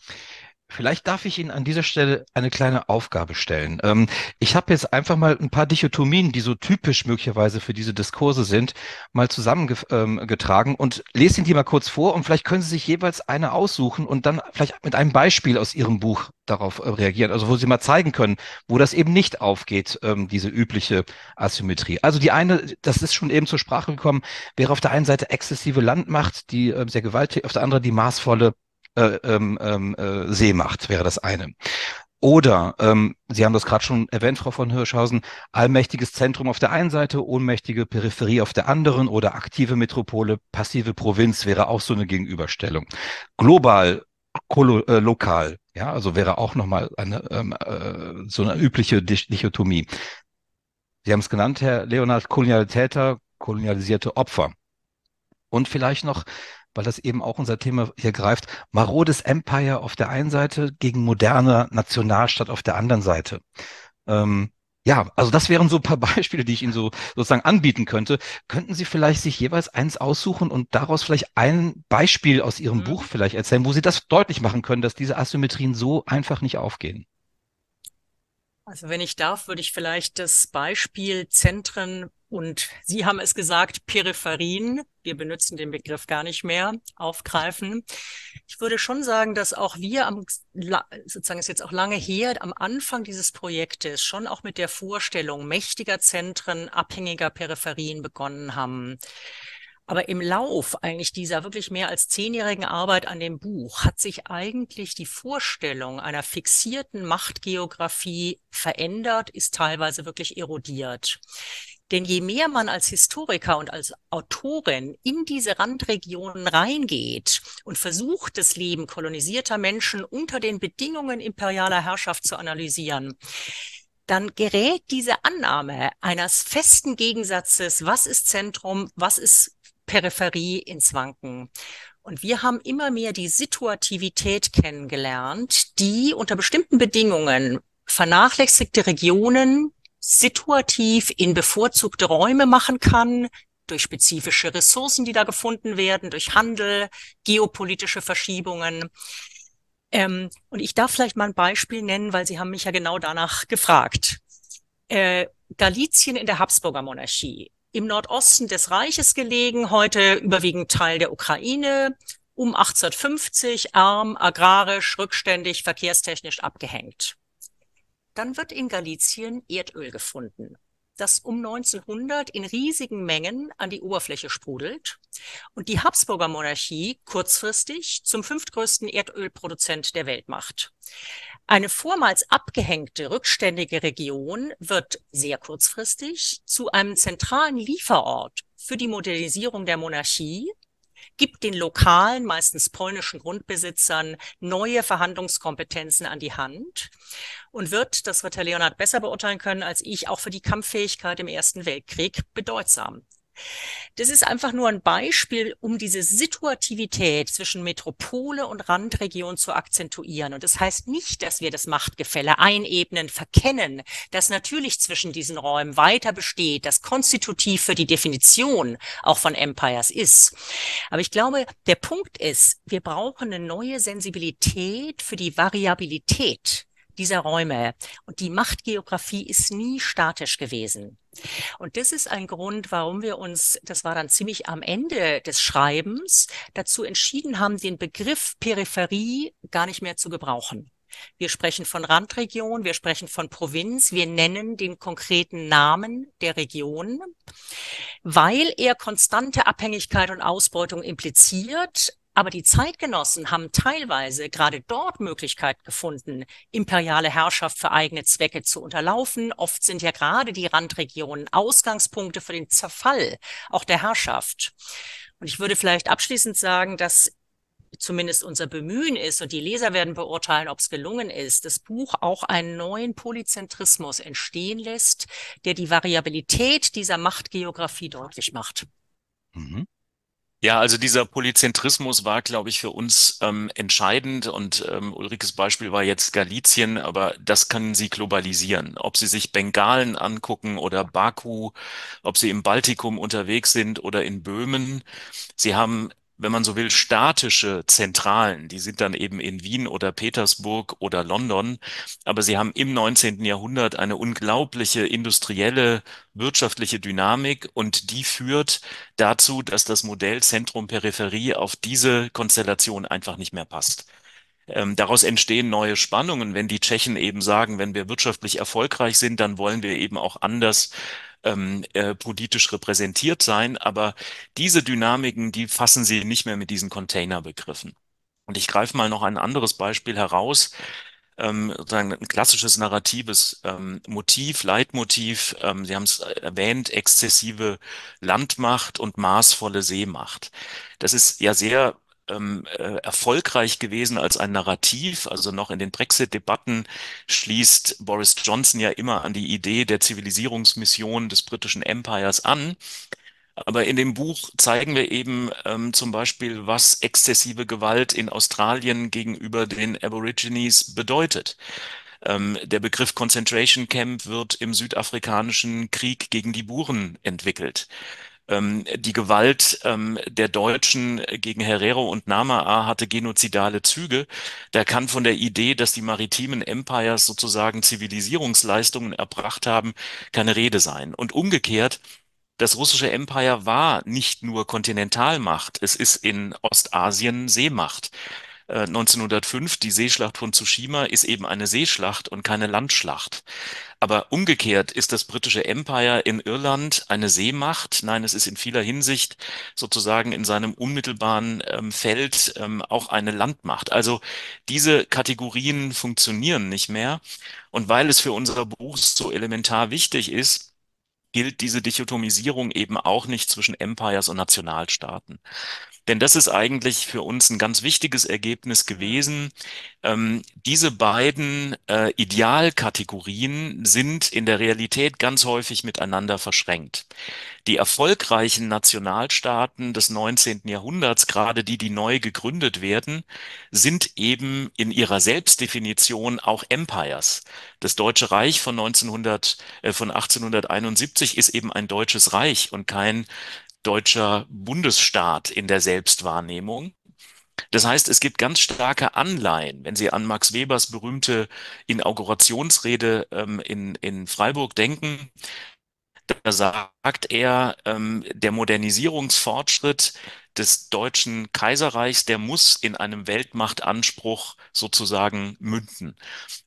Vielleicht darf ich Ihnen an dieser Stelle eine kleine Aufgabe stellen. Ähm, ich habe jetzt einfach mal ein paar Dichotomien, die so typisch möglicherweise für diese Diskurse sind, mal zusammengetragen ähm, und lese Ihnen die mal kurz vor und vielleicht können Sie sich jeweils eine aussuchen und dann vielleicht mit einem Beispiel aus Ihrem Buch darauf äh, reagieren, also wo Sie mal zeigen können, wo das eben nicht aufgeht, ähm, diese übliche Asymmetrie. Also die eine, das ist schon eben zur Sprache gekommen, wäre auf der einen Seite exzessive Landmacht, die äh, sehr gewalttätig, auf der anderen die maßvolle äh, ähm, ähm, äh, Seemacht wäre das eine. Oder, ähm, Sie haben das gerade schon erwähnt, Frau von Hirschhausen, allmächtiges Zentrum auf der einen Seite, ohnmächtige Peripherie auf der anderen oder aktive Metropole, passive Provinz wäre auch so eine Gegenüberstellung. Global, kolo, äh, lokal, ja, also wäre auch nochmal eine, ähm, äh, so eine übliche Dichotomie. Sie haben es genannt, Herr Leonard, Kolonialitäter, kolonialisierte Opfer. Und vielleicht noch weil das eben auch unser Thema hier greift, marodes Empire auf der einen Seite gegen moderner Nationalstaat auf der anderen Seite. Ähm, ja, also das wären so ein paar Beispiele, die ich Ihnen so sozusagen anbieten könnte. Könnten Sie vielleicht sich jeweils eins aussuchen und daraus vielleicht ein Beispiel aus Ihrem mhm. Buch vielleicht erzählen, wo Sie das deutlich machen können, dass diese Asymmetrien so einfach nicht aufgehen? Also wenn ich darf, würde ich vielleicht das Beispiel Zentren und Sie haben es gesagt, Peripherien, wir benutzen den Begriff gar nicht mehr, aufgreifen. Ich würde schon sagen, dass auch wir am, sozusagen ist jetzt auch lange her, am Anfang dieses Projektes schon auch mit der Vorstellung mächtiger Zentren, abhängiger Peripherien begonnen haben. Aber im Lauf eigentlich dieser wirklich mehr als zehnjährigen Arbeit an dem Buch hat sich eigentlich die Vorstellung einer fixierten Machtgeografie verändert, ist teilweise wirklich erodiert. Denn je mehr man als Historiker und als Autorin in diese Randregionen reingeht und versucht, das Leben kolonisierter Menschen unter den Bedingungen imperialer Herrschaft zu analysieren, dann gerät diese Annahme eines festen Gegensatzes, was ist Zentrum, was ist Peripherie ins Wanken. Und wir haben immer mehr die Situativität kennengelernt, die unter bestimmten Bedingungen vernachlässigte Regionen situativ in bevorzugte Räume machen kann, durch spezifische Ressourcen, die da gefunden werden, durch Handel, geopolitische Verschiebungen. Ähm, und ich darf vielleicht mal ein Beispiel nennen, weil Sie haben mich ja genau danach gefragt. Äh, Galizien in der Habsburger Monarchie im Nordosten des Reiches gelegen, heute überwiegend Teil der Ukraine, um 1850 arm, agrarisch, rückständig, verkehrstechnisch abgehängt. Dann wird in Galizien Erdöl gefunden, das um 1900 in riesigen Mengen an die Oberfläche sprudelt und die Habsburger Monarchie kurzfristig zum fünftgrößten Erdölproduzent der Welt macht. Eine vormals abgehängte, rückständige Region wird sehr kurzfristig zu einem zentralen Lieferort für die Modernisierung der Monarchie, gibt den lokalen, meistens polnischen Grundbesitzern neue Verhandlungskompetenzen an die Hand und wird, das wird Herr Leonhard besser beurteilen können als ich, auch für die Kampffähigkeit im Ersten Weltkrieg bedeutsam. Das ist einfach nur ein Beispiel, um diese Situativität zwischen Metropole und Randregion zu akzentuieren. Und das heißt nicht, dass wir das Machtgefälle einebnen, verkennen, das natürlich zwischen diesen Räumen weiter besteht, das konstitutiv für die Definition auch von Empires ist. Aber ich glaube, der Punkt ist, wir brauchen eine neue Sensibilität für die Variabilität dieser Räume. Und die Machtgeografie ist nie statisch gewesen. Und das ist ein Grund, warum wir uns, das war dann ziemlich am Ende des Schreibens, dazu entschieden haben, den Begriff Peripherie gar nicht mehr zu gebrauchen. Wir sprechen von Randregion, wir sprechen von Provinz, wir nennen den konkreten Namen der Region, weil er konstante Abhängigkeit und Ausbeutung impliziert, aber die Zeitgenossen haben teilweise gerade dort Möglichkeit gefunden, imperiale Herrschaft für eigene Zwecke zu unterlaufen. Oft sind ja gerade die Randregionen Ausgangspunkte für den Zerfall auch der Herrschaft. Und ich würde vielleicht abschließend sagen, dass zumindest unser Bemühen ist und die Leser werden beurteilen, ob es gelungen ist, das Buch auch einen neuen Polyzentrismus entstehen lässt, der die Variabilität dieser Machtgeografie deutlich macht. Mhm. Ja, also dieser Polyzentrismus war, glaube ich, für uns ähm, entscheidend und ähm, Ulrikes Beispiel war jetzt Galizien, aber das können Sie globalisieren. Ob Sie sich Bengalen angucken oder Baku, ob Sie im Baltikum unterwegs sind oder in Böhmen. Sie haben wenn man so will, statische Zentralen. Die sind dann eben in Wien oder Petersburg oder London. Aber sie haben im 19. Jahrhundert eine unglaubliche industrielle, wirtschaftliche Dynamik und die führt dazu, dass das Modell Zentrum-Peripherie auf diese Konstellation einfach nicht mehr passt. Ähm, daraus entstehen neue Spannungen, wenn die Tschechen eben sagen, wenn wir wirtschaftlich erfolgreich sind, dann wollen wir eben auch anders ähm, äh, politisch repräsentiert sein. Aber diese Dynamiken, die fassen Sie nicht mehr mit diesen Containerbegriffen. Und ich greife mal noch ein anderes Beispiel heraus. Ähm, sozusagen ein klassisches narratives ähm, Motiv, Leitmotiv. Ähm, Sie haben es erwähnt, exzessive Landmacht und maßvolle Seemacht. Das ist ja sehr ähm, äh, erfolgreich gewesen als ein Narrativ. Also noch in den Brexit-Debatten schließt Boris Johnson ja immer an die Idee der Zivilisierungsmission des britischen Empires an. Aber in dem Buch zeigen wir eben ähm, zum Beispiel, was exzessive Gewalt in Australien gegenüber den Aborigines bedeutet. Ähm, der Begriff Concentration Camp wird im südafrikanischen Krieg gegen die Buren entwickelt die Gewalt ähm, der Deutschen gegen Herero und Namaa hatte genozidale Züge. Da kann von der Idee, dass die maritimen Empires sozusagen Zivilisierungsleistungen erbracht haben, keine Rede sein. Und umgekehrt das russische Empire war nicht nur Kontinentalmacht, es ist in Ostasien Seemacht. 1905, äh, die Seeschlacht von Tsushima, ist eben eine Seeschlacht und keine Landschlacht. Aber umgekehrt ist das britische Empire in Irland eine Seemacht. Nein, es ist in vieler Hinsicht sozusagen in seinem unmittelbaren ähm, Feld ähm, auch eine Landmacht. Also diese Kategorien funktionieren nicht mehr. Und weil es für unser Buch so elementar wichtig ist, gilt diese Dichotomisierung eben auch nicht zwischen Empires und Nationalstaaten. Denn das ist eigentlich für uns ein ganz wichtiges Ergebnis gewesen. Ähm, diese beiden äh, Idealkategorien sind in der Realität ganz häufig miteinander verschränkt. Die erfolgreichen Nationalstaaten des 19. Jahrhunderts, gerade die, die neu gegründet werden, sind eben in ihrer Selbstdefinition auch Empires. Das Deutsche Reich von 1900, äh, von 1871 ist eben ein deutsches Reich und kein deutscher Bundesstaat in der Selbstwahrnehmung. Das heißt, es gibt ganz starke Anleihen. Wenn Sie an Max Webers berühmte Inaugurationsrede ähm, in, in Freiburg denken, da sagt er, ähm, der Modernisierungsfortschritt des deutschen Kaiserreichs, der muss in einem Weltmachtanspruch sozusagen münden.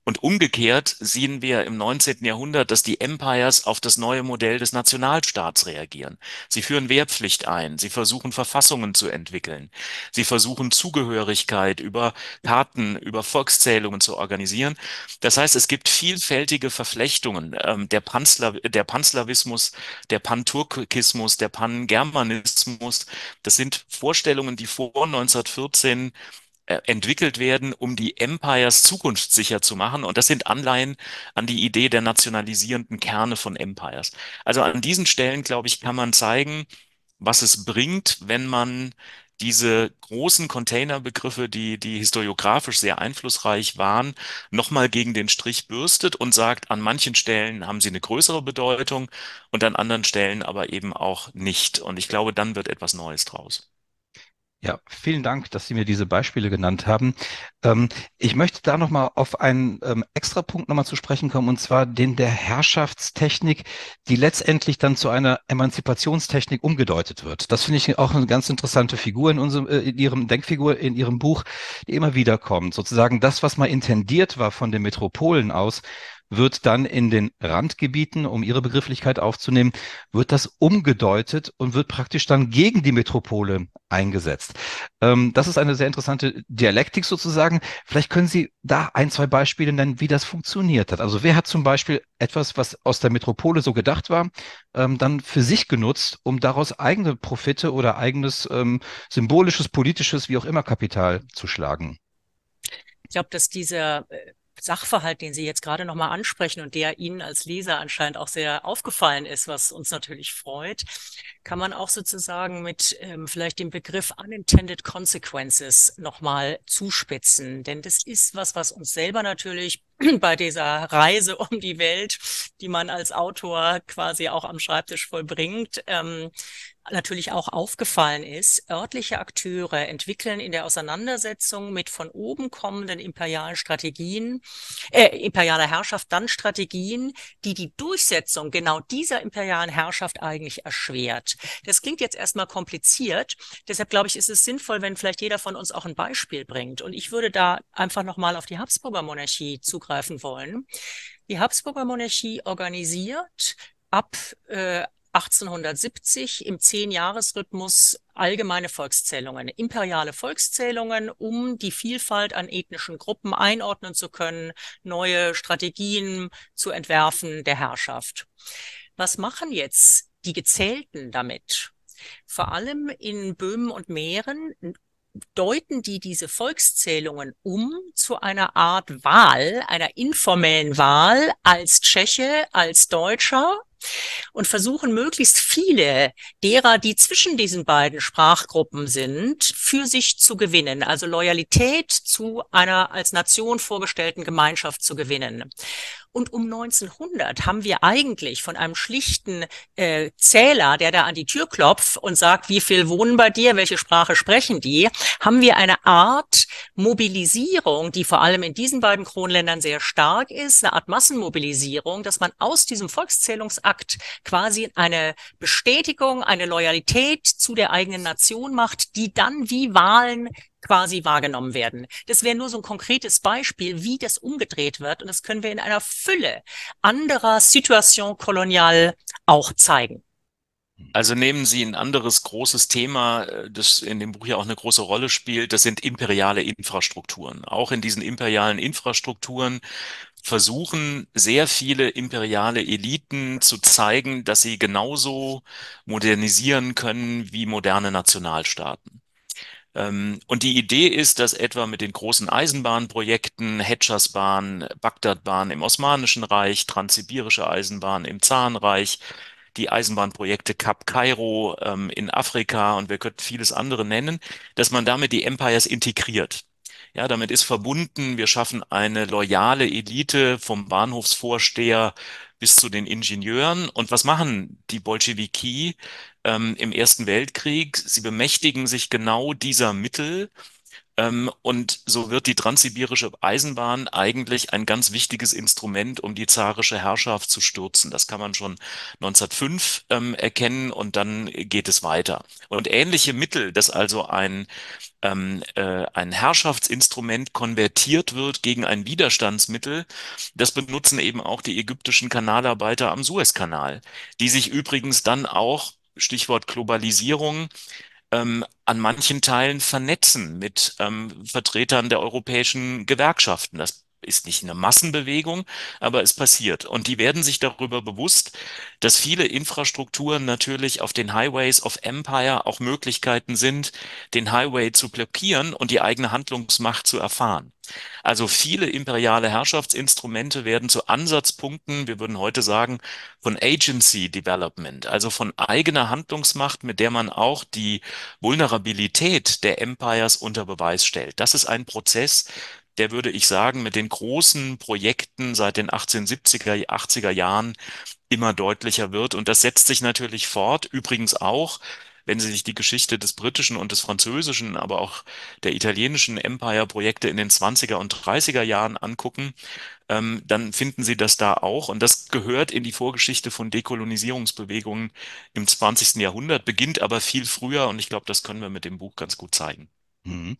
Und umgekehrt sehen wir im 19. Jahrhundert, dass die Empires auf das neue Modell des Nationalstaats reagieren. Sie führen Wehrpflicht ein, sie versuchen Verfassungen zu entwickeln, sie versuchen Zugehörigkeit über Karten, über Volkszählungen zu organisieren. Das heißt, es gibt vielfältige Verflechtungen. Ähm, der, Panslav der Panslavismus, der Panturkismus, der Pangermanismus, das sind Vorstellungen, die vor 1914 äh, entwickelt werden, um die Empires zukunftssicher zu machen. Und das sind Anleihen an die Idee der nationalisierenden Kerne von Empires. Also an diesen Stellen, glaube ich, kann man zeigen, was es bringt, wenn man diese großen Containerbegriffe, die, die historiografisch sehr einflussreich waren, nochmal gegen den Strich bürstet und sagt, an manchen Stellen haben sie eine größere Bedeutung und an anderen Stellen aber eben auch nicht. Und ich glaube, dann wird etwas Neues draus. Ja, vielen Dank, dass Sie mir diese Beispiele genannt haben. Ähm, ich möchte da nochmal auf einen ähm, extra Punkt nochmal zu sprechen kommen, und zwar den der Herrschaftstechnik, die letztendlich dann zu einer Emanzipationstechnik umgedeutet wird. Das finde ich auch eine ganz interessante Figur in unserem, äh, in Ihrem Denkfigur, in Ihrem Buch, die immer wieder kommt. Sozusagen das, was mal intendiert war von den Metropolen aus, wird dann in den Randgebieten, um Ihre Begrifflichkeit aufzunehmen, wird das umgedeutet und wird praktisch dann gegen die Metropole eingesetzt. Ähm, das ist eine sehr interessante Dialektik sozusagen. Vielleicht können Sie da ein, zwei Beispiele nennen, wie das funktioniert hat. Also wer hat zum Beispiel etwas, was aus der Metropole so gedacht war, ähm, dann für sich genutzt, um daraus eigene Profite oder eigenes ähm, symbolisches, politisches, wie auch immer Kapital zu schlagen? Ich glaube, dass dieser äh, Sachverhalt, den Sie jetzt gerade nochmal ansprechen und der Ihnen als Leser anscheinend auch sehr aufgefallen ist, was uns natürlich freut, kann man auch sozusagen mit ähm, vielleicht dem Begriff unintended consequences nochmal zuspitzen. Denn das ist was, was uns selber natürlich bei dieser Reise um die Welt, die man als Autor quasi auch am Schreibtisch vollbringt, ähm, natürlich auch aufgefallen ist, örtliche Akteure entwickeln in der Auseinandersetzung mit von oben kommenden imperialen Strategien, äh, imperialer Herrschaft dann Strategien, die die Durchsetzung genau dieser imperialen Herrschaft eigentlich erschwert. Das klingt jetzt erstmal kompliziert, deshalb glaube ich, ist es sinnvoll, wenn vielleicht jeder von uns auch ein Beispiel bringt. Und ich würde da einfach nochmal auf die Habsburger Monarchie zugreifen wollen. Die Habsburger Monarchie organisiert ab äh, 1870 im Zehn-Jahres-Rhythmus allgemeine Volkszählungen, imperiale Volkszählungen, um die Vielfalt an ethnischen Gruppen einordnen zu können, neue Strategien zu entwerfen der Herrschaft. Was machen jetzt die Gezählten damit? Vor allem in Böhmen und Mähren deuten die diese Volkszählungen um zu einer Art Wahl, einer informellen Wahl als Tscheche, als Deutscher und versuchen möglichst viele derer, die zwischen diesen beiden Sprachgruppen sind, für sich zu gewinnen, also Loyalität zu einer als Nation vorgestellten Gemeinschaft zu gewinnen. Und um 1900 haben wir eigentlich von einem schlichten äh, Zähler, der da an die Tür klopft und sagt, wie viel wohnen bei dir, welche Sprache sprechen die, haben wir eine Art Mobilisierung, die vor allem in diesen beiden Kronländern sehr stark ist, eine Art Massenmobilisierung, dass man aus diesem Volkszählungsakt quasi eine Bestätigung, eine Loyalität zu der eigenen Nation macht, die dann wie Wahlen quasi wahrgenommen werden. Das wäre nur so ein konkretes Beispiel, wie das umgedreht wird. Und das können wir in einer Fülle anderer Situation kolonial auch zeigen. Also nehmen Sie ein anderes großes Thema, äh, das in dem Buch ja auch eine große Rolle spielt. Das sind imperiale Infrastrukturen. Auch in diesen imperialen Infrastrukturen versuchen sehr viele imperiale Eliten zu zeigen, dass sie genauso modernisieren können wie moderne Nationalstaaten. Ähm, und die Idee ist, dass etwa mit den großen Eisenbahnprojekten, Hedgersbahn, Bagdadbahn im Osmanischen Reich, Transsibirische Eisenbahn im Zarenreich, die Eisenbahnprojekte Kap Kairo ähm, in Afrika und wir könnten vieles andere nennen, dass man damit die Empires integriert. Ja, damit ist verbunden, wir schaffen eine loyale Elite vom Bahnhofsvorsteher bis zu den Ingenieuren. Und was machen die Bolschewiki ähm, im Ersten Weltkrieg? Sie bemächtigen sich genau dieser Mittel. Ähm, und so wird die transsibirische Eisenbahn eigentlich ein ganz wichtiges Instrument, um die zarische Herrschaft zu stürzen. Das kann man schon 1905 ähm, erkennen und dann geht es weiter. Und ähnliche Mittel, dass also ein ähm, äh, ein Herrschaftsinstrument konvertiert wird gegen ein Widerstandsmittel, das benutzen eben auch die ägyptischen Kanalarbeiter am Suezkanal, die sich übrigens dann auch, Stichwort Globalisierung, ähm, an manchen Teilen vernetzen mit ähm, Vertretern der europäischen Gewerkschaften. Das ist nicht eine Massenbewegung, aber es passiert. Und die werden sich darüber bewusst, dass viele Infrastrukturen natürlich auf den Highways of Empire auch Möglichkeiten sind, den Highway zu blockieren und die eigene Handlungsmacht zu erfahren. Also viele imperiale Herrschaftsinstrumente werden zu Ansatzpunkten, wir würden heute sagen, von Agency Development, also von eigener Handlungsmacht, mit der man auch die Vulnerabilität der Empires unter Beweis stellt. Das ist ein Prozess, der würde ich sagen, mit den großen Projekten seit den 1870er, 80er Jahren immer deutlicher wird. Und das setzt sich natürlich fort, übrigens auch, wenn Sie sich die Geschichte des britischen und des französischen, aber auch der italienischen Empire-Projekte in den 20er und 30er Jahren angucken, ähm, dann finden Sie das da auch. Und das gehört in die Vorgeschichte von Dekolonisierungsbewegungen im 20. Jahrhundert, beginnt aber viel früher und ich glaube, das können wir mit dem Buch ganz gut zeigen. Mhm.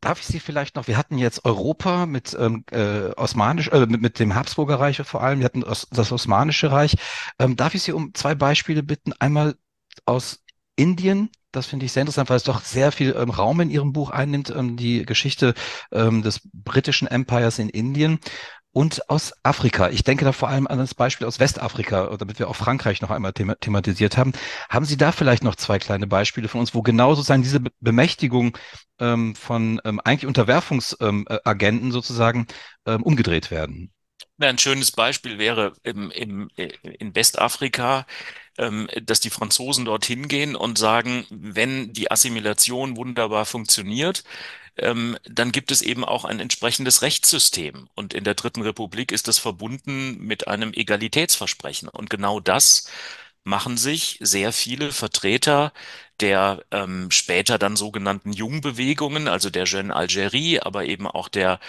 Darf ich Sie vielleicht noch, wir hatten jetzt Europa mit ähm, äh, Osmanisch, äh, mit, mit dem Habsburger Reich vor allem, wir hatten das, Osmanische Reich. Ähm, darf ich Sie um zwei Beispiele bitten? Einmal aus Indien, das finde ich sehr interessant, weil es doch sehr viel ähm, Raum in Ihrem Buch einnimmt, ähm, die Geschichte ähm, des britischen Empires in Indien und aus Afrika. Ich denke da vor allem an das Beispiel aus Westafrika, damit wir auch Frankreich noch einmal thema thematisiert haben. Haben Sie da vielleicht noch zwei kleine Beispiele von uns, wo genau sozusagen diese Be Bemächtigung ähm, von ähm, eigentlich Unterwerfungsagenten ähm, sozusagen ähm, umgedreht werden? Ein schönes Beispiel wäre im, im, in Westafrika, dass die Franzosen dorthin gehen und sagen, wenn die Assimilation wunderbar funktioniert, ähm, dann gibt es eben auch ein entsprechendes Rechtssystem. Und in der Dritten Republik ist das verbunden mit einem Egalitätsversprechen. Und genau das machen sich sehr viele Vertreter der ähm, später dann sogenannten Jungbewegungen, also der Jeune Algérie, aber eben auch der,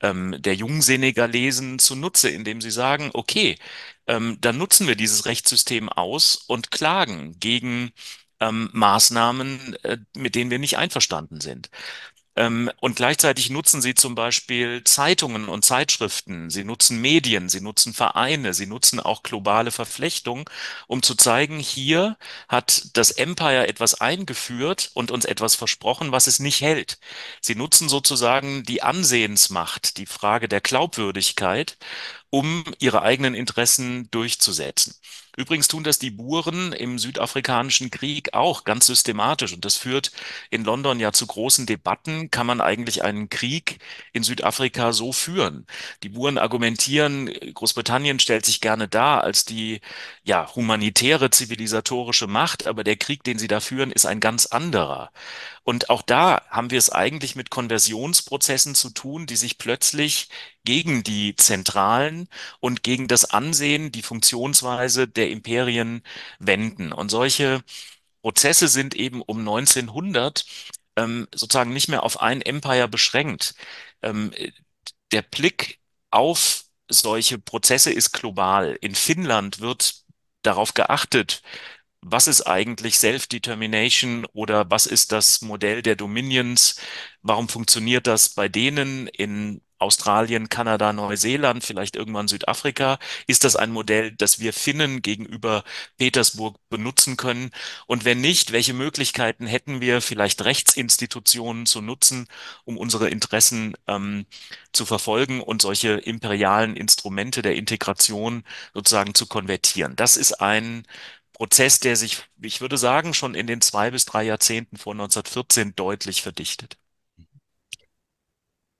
ähm, der Jungsenegalesen zunutze, indem sie sagen, okay, ähm, dann nutzen wir dieses Rechtssystem aus und klagen gegen ähm, Maßnahmen, äh, mit denen wir nicht einverstanden sind. Ähm, und gleichzeitig nutzen sie zum Beispiel Zeitungen und Zeitschriften, sie nutzen Medien, sie nutzen Vereine, sie nutzen auch globale Verflechtungen, um zu zeigen, hier hat das Empire etwas eingeführt und uns etwas versprochen, was es nicht hält. Sie nutzen sozusagen die Ansehensmacht, die Frage der Glaubwürdigkeit, um ihre eigenen Interessen durchzusetzen. Übrigens tun das die Buren im südafrikanischen Krieg auch ganz systematisch. Und das führt in London ja zu großen Debatten. Kann man eigentlich einen Krieg in Südafrika so führen? Die Buren argumentieren, Großbritannien stellt sich gerne dar als die, ja, humanitäre, zivilisatorische Macht. Aber der Krieg, den sie da führen, ist ein ganz anderer. Und auch da haben wir es eigentlich mit Konversionsprozessen zu tun, die sich plötzlich gegen die Zentralen und gegen das Ansehen, die Funktionsweise der Imperien wenden. Und solche Prozesse sind eben um 1900 ähm, sozusagen nicht mehr auf ein Empire beschränkt. Ähm, der Blick auf solche Prozesse ist global. In Finnland wird darauf geachtet, was ist eigentlich Self-Determination oder was ist das Modell der Dominions? Warum funktioniert das bei denen in Australien, Kanada, Neuseeland, vielleicht irgendwann Südafrika? Ist das ein Modell, das wir Finnen gegenüber Petersburg benutzen können? Und wenn nicht, welche Möglichkeiten hätten wir, vielleicht Rechtsinstitutionen zu nutzen, um unsere Interessen ähm, zu verfolgen und solche imperialen Instrumente der Integration sozusagen zu konvertieren? Das ist ein Prozess, der sich, ich würde sagen, schon in den zwei bis drei Jahrzehnten vor 1914 deutlich verdichtet.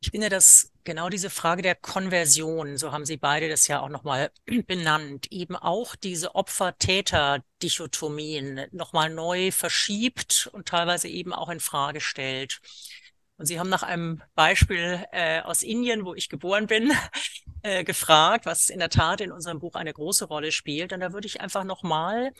Ich finde, dass genau diese Frage der Konversion, so haben Sie beide das ja auch nochmal benannt, eben auch diese Opfer-Täter-Dichotomien nochmal neu verschiebt und teilweise eben auch in Frage stellt. Und Sie haben nach einem Beispiel äh, aus Indien, wo ich geboren bin, äh, gefragt, was in der Tat in unserem Buch eine große Rolle spielt. Und da würde ich einfach nochmal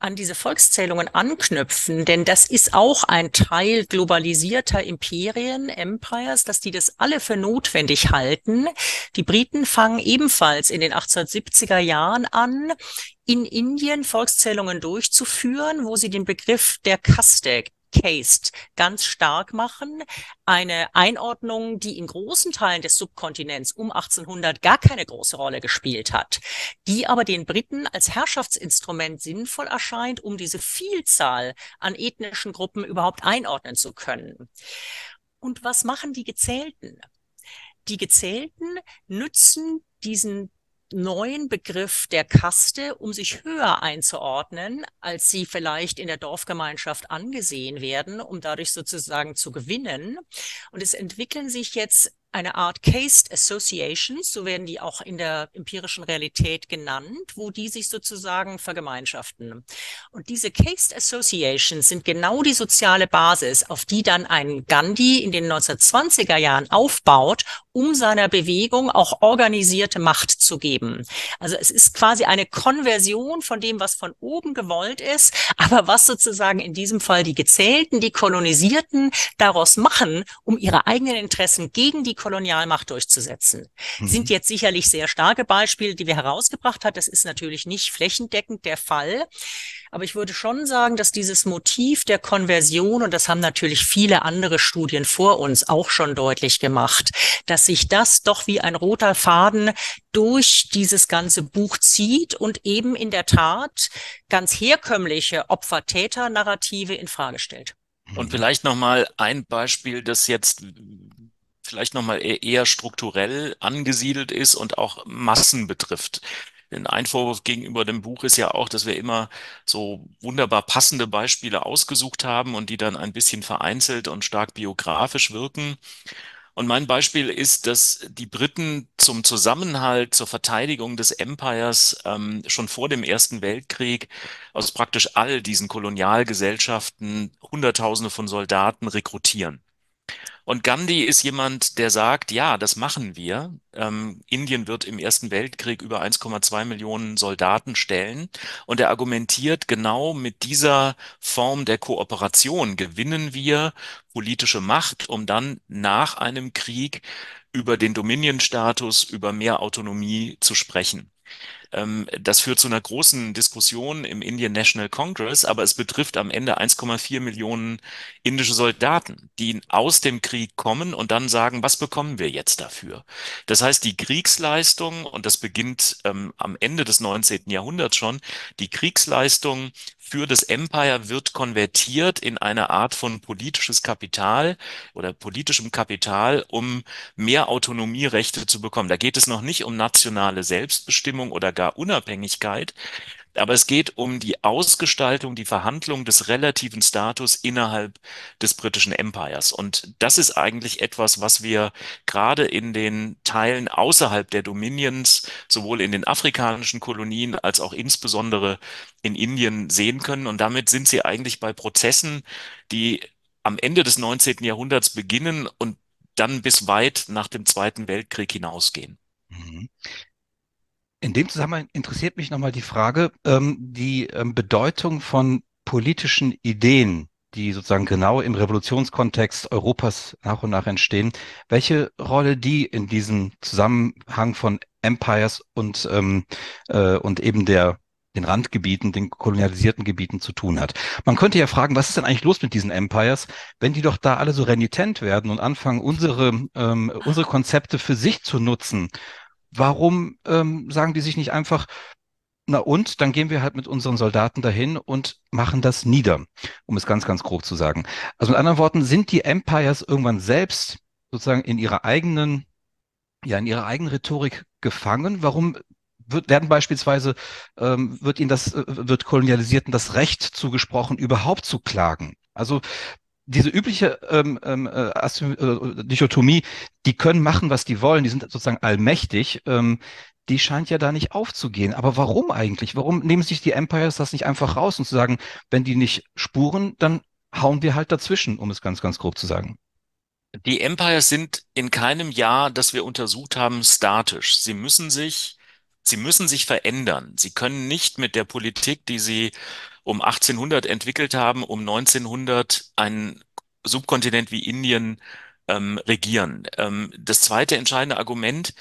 an diese Volkszählungen anknüpfen, denn das ist auch ein Teil globalisierter Imperien, Empires, dass die das alle für notwendig halten. Die Briten fangen ebenfalls in den 1870er Jahren an, in Indien Volkszählungen durchzuführen, wo sie den Begriff der Kaste Cased ganz stark machen. Eine Einordnung, die in großen Teilen des Subkontinents um 1800 gar keine große Rolle gespielt hat, die aber den Briten als Herrschaftsinstrument sinnvoll erscheint, um diese Vielzahl an ethnischen Gruppen überhaupt einordnen zu können. Und was machen die Gezählten? Die Gezählten nützen diesen neuen Begriff der Kaste, um sich höher einzuordnen, als sie vielleicht in der Dorfgemeinschaft angesehen werden, um dadurch sozusagen zu gewinnen. Und es entwickeln sich jetzt eine Art Cased Associations, so werden die auch in der empirischen Realität genannt, wo die sich sozusagen vergemeinschaften. Und diese Cased Associations sind genau die soziale Basis, auf die dann ein Gandhi in den 1920er Jahren aufbaut, um seiner Bewegung auch organisierte Macht zu geben. Also es ist quasi eine Konversion von dem, was von oben gewollt ist, aber was sozusagen in diesem Fall die Gezählten, die Kolonisierten daraus machen, um ihre eigenen Interessen gegen die Kolonialmacht durchzusetzen. Mhm. Sind jetzt sicherlich sehr starke Beispiele, die wir herausgebracht hat. Das ist natürlich nicht flächendeckend der Fall. Aber ich würde schon sagen, dass dieses Motiv der Konversion, und das haben natürlich viele andere Studien vor uns auch schon deutlich gemacht, dass sich das doch wie ein roter Faden durch dieses ganze Buch zieht und eben in der Tat ganz herkömmliche Opfer-Täter-Narrative in Frage stellt. Und vielleicht nochmal ein Beispiel, das jetzt vielleicht nochmal e-, eher strukturell angesiedelt ist und auch Massen betrifft. Denn ein Vorwurf gegenüber dem Buch ist ja auch, dass wir immer so wunderbar passende Beispiele ausgesucht haben und die dann ein bisschen vereinzelt und stark biografisch wirken. Und mein Beispiel ist, dass die Briten zum Zusammenhalt, zur Verteidigung des Empires ähm, schon vor dem Ersten Weltkrieg aus praktisch all diesen Kolonialgesellschaften Hunderttausende von Soldaten rekrutieren. Und Gandhi ist jemand, der sagt, ja, das machen wir. Ähm, Indien wird im Ersten Weltkrieg über 1,2 Millionen Soldaten stellen. Und er argumentiert, genau mit dieser Form der Kooperation gewinnen wir politische Macht, um dann nach einem Krieg über den Dominion-Status, über mehr Autonomie zu sprechen. Ähm, das führt zu einer großen Diskussion im Indian National Congress, aber es betrifft am Ende 1,4 Millionen indische Soldaten, die aus dem Krieg kommen und dann sagen, was bekommen wir jetzt dafür? Das heißt, die Kriegsleistung, und das beginnt ähm, am Ende des 19. Jahrhunderts schon, die Kriegsleistung für das Empire wird konvertiert in eine Art von politisches Kapital oder politischem Kapital, um mehr Autonomierechte zu bekommen. Da geht es noch nicht um nationale Selbstbestimmung oder gar Unabhängigkeit, aber es geht um die Ausgestaltung, die Verhandlung des relativen Status innerhalb des britischen Empires. Und das ist eigentlich etwas, was wir gerade in den Teilen außerhalb der Dominions, sowohl in den afrikanischen Kolonien als auch insbesondere in Indien sehen können. Und damit sind sie eigentlich bei Prozessen, die am Ende des 19. Jahrhunderts beginnen und dann bis weit nach dem Zweiten Weltkrieg hinausgehen. In dem Zusammenhang interessiert mich nochmal die Frage, ähm, die ähm, Bedeutung von politischen Ideen die sozusagen genau im Revolutionskontext Europas nach und nach entstehen, welche Rolle die in diesem Zusammenhang von Empires und, ähm, äh, und eben der den Randgebieten, den kolonialisierten Gebieten zu tun hat. Man könnte ja fragen, was ist denn eigentlich los mit diesen Empires, wenn die doch da alle so renitent werden und anfangen, unsere, ähm, unsere Konzepte für sich zu nutzen? Warum ähm, sagen die sich nicht einfach, na und, dann gehen wir halt mit unseren Soldaten dahin und machen das nieder, um es ganz, ganz grob zu sagen. Also mit anderen Worten, sind die Empires irgendwann selbst sozusagen in ihrer eigenen, ja, in ihrer eigenen Rhetorik gefangen? Warum wird, werden beispielsweise, ähm, wird ihnen das, äh, wird Kolonialisierten das Recht zugesprochen, überhaupt zu klagen. Also diese übliche ähm, ähm, äh, äh, Dichotomie, die können machen, was die wollen, die sind sozusagen allmächtig, ähm, die scheint ja da nicht aufzugehen. Aber warum eigentlich? Warum nehmen sich die Empires das nicht einfach raus und zu sagen, wenn die nicht spuren, dann hauen wir halt dazwischen, um es ganz, ganz grob zu sagen. Die Empires sind in keinem Jahr, das wir untersucht haben, statisch. Sie müssen sich Sie müssen sich verändern. Sie können nicht mit der Politik, die Sie um 1800 entwickelt haben, um 1900 einen Subkontinent wie Indien ähm, regieren. Ähm, das zweite entscheidende Argument,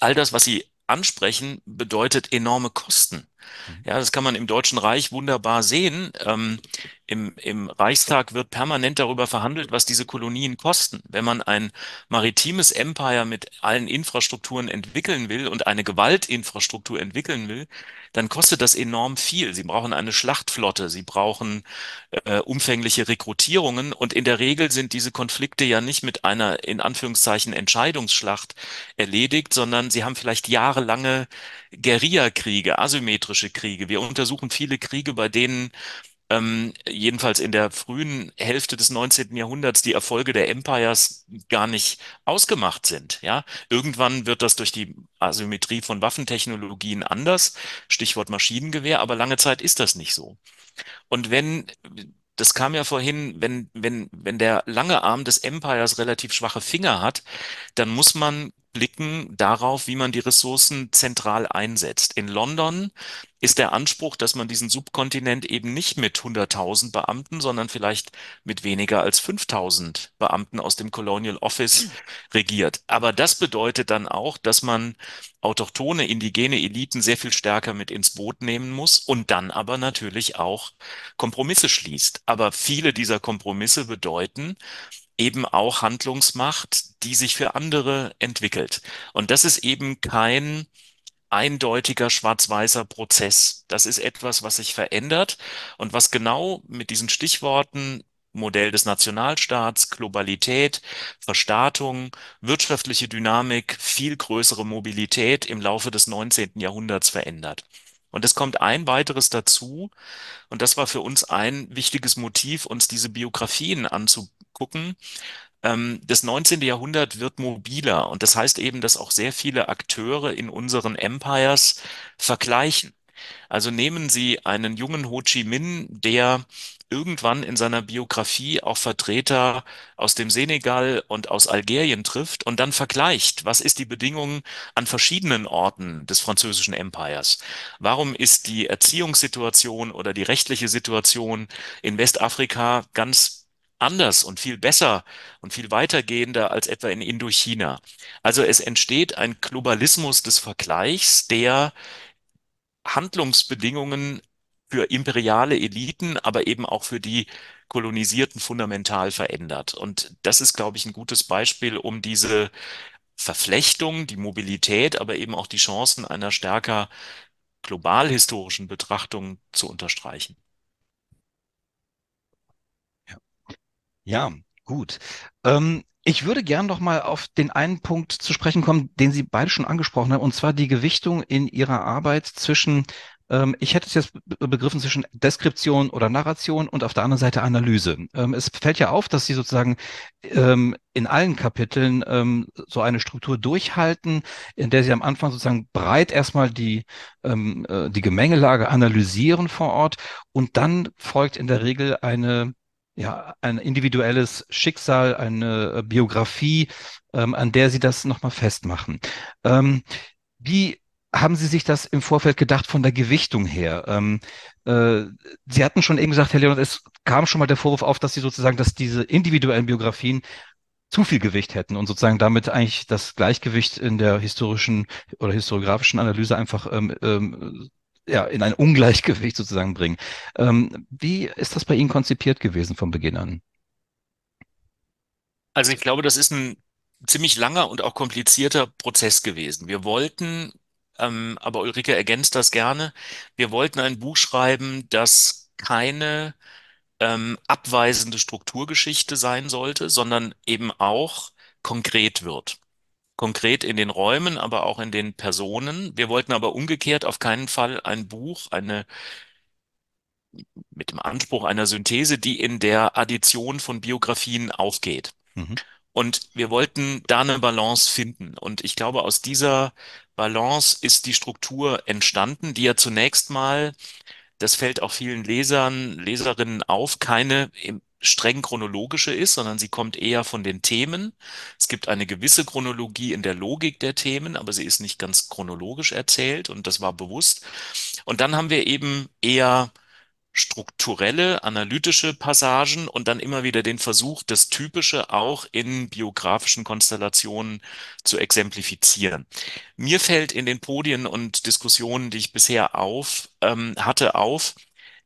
all das, was Sie ansprechen, bedeutet enorme Kosten. Mhm. Ja, das kann man im Deutschen Reich wunderbar sehen. Ähm, im, Im Reichstag wird permanent darüber verhandelt, was diese Kolonien kosten. Wenn man ein maritimes Empire mit allen Infrastrukturen entwickeln will und eine Gewaltinfrastruktur entwickeln will, dann kostet das enorm viel. Sie brauchen eine Schlachtflotte, sie brauchen äh, umfängliche Rekrutierungen und in der Regel sind diese Konflikte ja nicht mit einer in Anführungszeichen Entscheidungsschlacht erledigt, sondern sie haben vielleicht jahrelange Guerillakriege, asymmetrische Kriege. Wir untersuchen viele Kriege, bei denen ähm, jedenfalls in der frühen Hälfte des 19. Jahrhunderts die Erfolge der Empires gar nicht ausgemacht sind. Ja, irgendwann wird das durch die Asymmetrie von Waffentechnologien anders. Stichwort Maschinengewehr. Aber lange Zeit ist das nicht so. Und wenn das kam ja vorhin, wenn, wenn, wenn der lange Arm des Empires relativ schwache Finger hat, dann muss man blicken darauf, wie man die Ressourcen zentral einsetzt. In London ist der Anspruch, dass man diesen Subkontinent eben nicht mit 100.000 Beamten, sondern vielleicht mit weniger als 5.000 Beamten aus dem Colonial Office regiert. Aber das bedeutet dann auch, dass man autochtone, indigene Eliten sehr viel stärker mit ins Boot nehmen muss und dann aber natürlich auch Kompromisse schließt. Aber viele dieser Kompromisse bedeuten, eben auch Handlungsmacht, die sich für andere entwickelt. Und das ist eben kein eindeutiger schwarz-weißer Prozess. Das ist etwas, was sich verändert und was genau mit diesen Stichworten Modell des Nationalstaats, Globalität, Verstaatung, wirtschaftliche Dynamik, viel größere Mobilität im Laufe des 19. Jahrhunderts verändert. Und es kommt ein weiteres dazu, und das war für uns ein wichtiges Motiv, uns diese Biografien anzubieten gucken, ähm, das 19. Jahrhundert wird mobiler und das heißt eben, dass auch sehr viele Akteure in unseren Empires vergleichen. Also nehmen Sie einen jungen Ho Chi Minh, der irgendwann in seiner Biografie auch Vertreter aus dem Senegal und aus Algerien trifft und dann vergleicht, was ist die Bedingung an verschiedenen Orten des französischen Empires? Warum ist die Erziehungssituation oder die rechtliche Situation in Westafrika ganz anders und viel besser und viel weitergehender als etwa in Indochina. Also es entsteht ein Globalismus des Vergleichs, der Handlungsbedingungen für imperiale Eliten, aber eben auch für die Kolonisierten fundamental verändert. Und das ist, glaube ich, ein gutes Beispiel, um diese Verflechtung, die Mobilität, aber eben auch die Chancen einer stärker global historischen Betrachtung zu unterstreichen. Ja, gut. Ähm, ich würde gern noch mal auf den einen Punkt zu sprechen kommen, den Sie beide schon angesprochen haben, und zwar die Gewichtung in Ihrer Arbeit zwischen, ähm, ich hätte es jetzt begriffen, zwischen Deskription oder Narration und auf der anderen Seite Analyse. Ähm, es fällt ja auf, dass Sie sozusagen ähm, in allen Kapiteln ähm, so eine Struktur durchhalten, in der Sie am Anfang sozusagen breit erstmal die, ähm, äh, die Gemengelage analysieren vor Ort und dann folgt in der Regel eine ja, ein individuelles Schicksal, eine äh, Biografie, ähm, an der Sie das nochmal festmachen. Ähm, wie haben Sie sich das im Vorfeld gedacht von der Gewichtung her? Ähm, äh, Sie hatten schon eben gesagt, Herr Leonard, es kam schon mal der Vorwurf auf, dass Sie sozusagen, dass diese individuellen Biografien zu viel Gewicht hätten und sozusagen damit eigentlich das Gleichgewicht in der historischen oder historiografischen Analyse einfach ähm, ähm, ja, in ein Ungleichgewicht sozusagen bringen. Ähm, wie ist das bei Ihnen konzipiert gewesen von Beginn an? Also ich glaube, das ist ein ziemlich langer und auch komplizierter Prozess gewesen. Wir wollten, ähm, aber Ulrike ergänzt das gerne, wir wollten ein Buch schreiben, das keine ähm, abweisende Strukturgeschichte sein sollte, sondern eben auch konkret wird. Konkret in den Räumen, aber auch in den Personen. Wir wollten aber umgekehrt auf keinen Fall ein Buch, eine mit dem Anspruch einer Synthese, die in der Addition von Biografien aufgeht. Mhm. Und wir wollten da eine Balance finden. Und ich glaube, aus dieser Balance ist die Struktur entstanden, die ja zunächst mal, das fällt auch vielen Lesern, Leserinnen auf, keine streng chronologische ist, sondern sie kommt eher von den Themen. Es gibt eine gewisse Chronologie in der Logik der Themen, aber sie ist nicht ganz chronologisch erzählt und das war bewusst. Und dann haben wir eben eher strukturelle, analytische Passagen und dann immer wieder den Versuch, das Typische auch in biografischen Konstellationen zu exemplifizieren. Mir fällt in den Podien und Diskussionen, die ich bisher auf ähm, hatte, auf,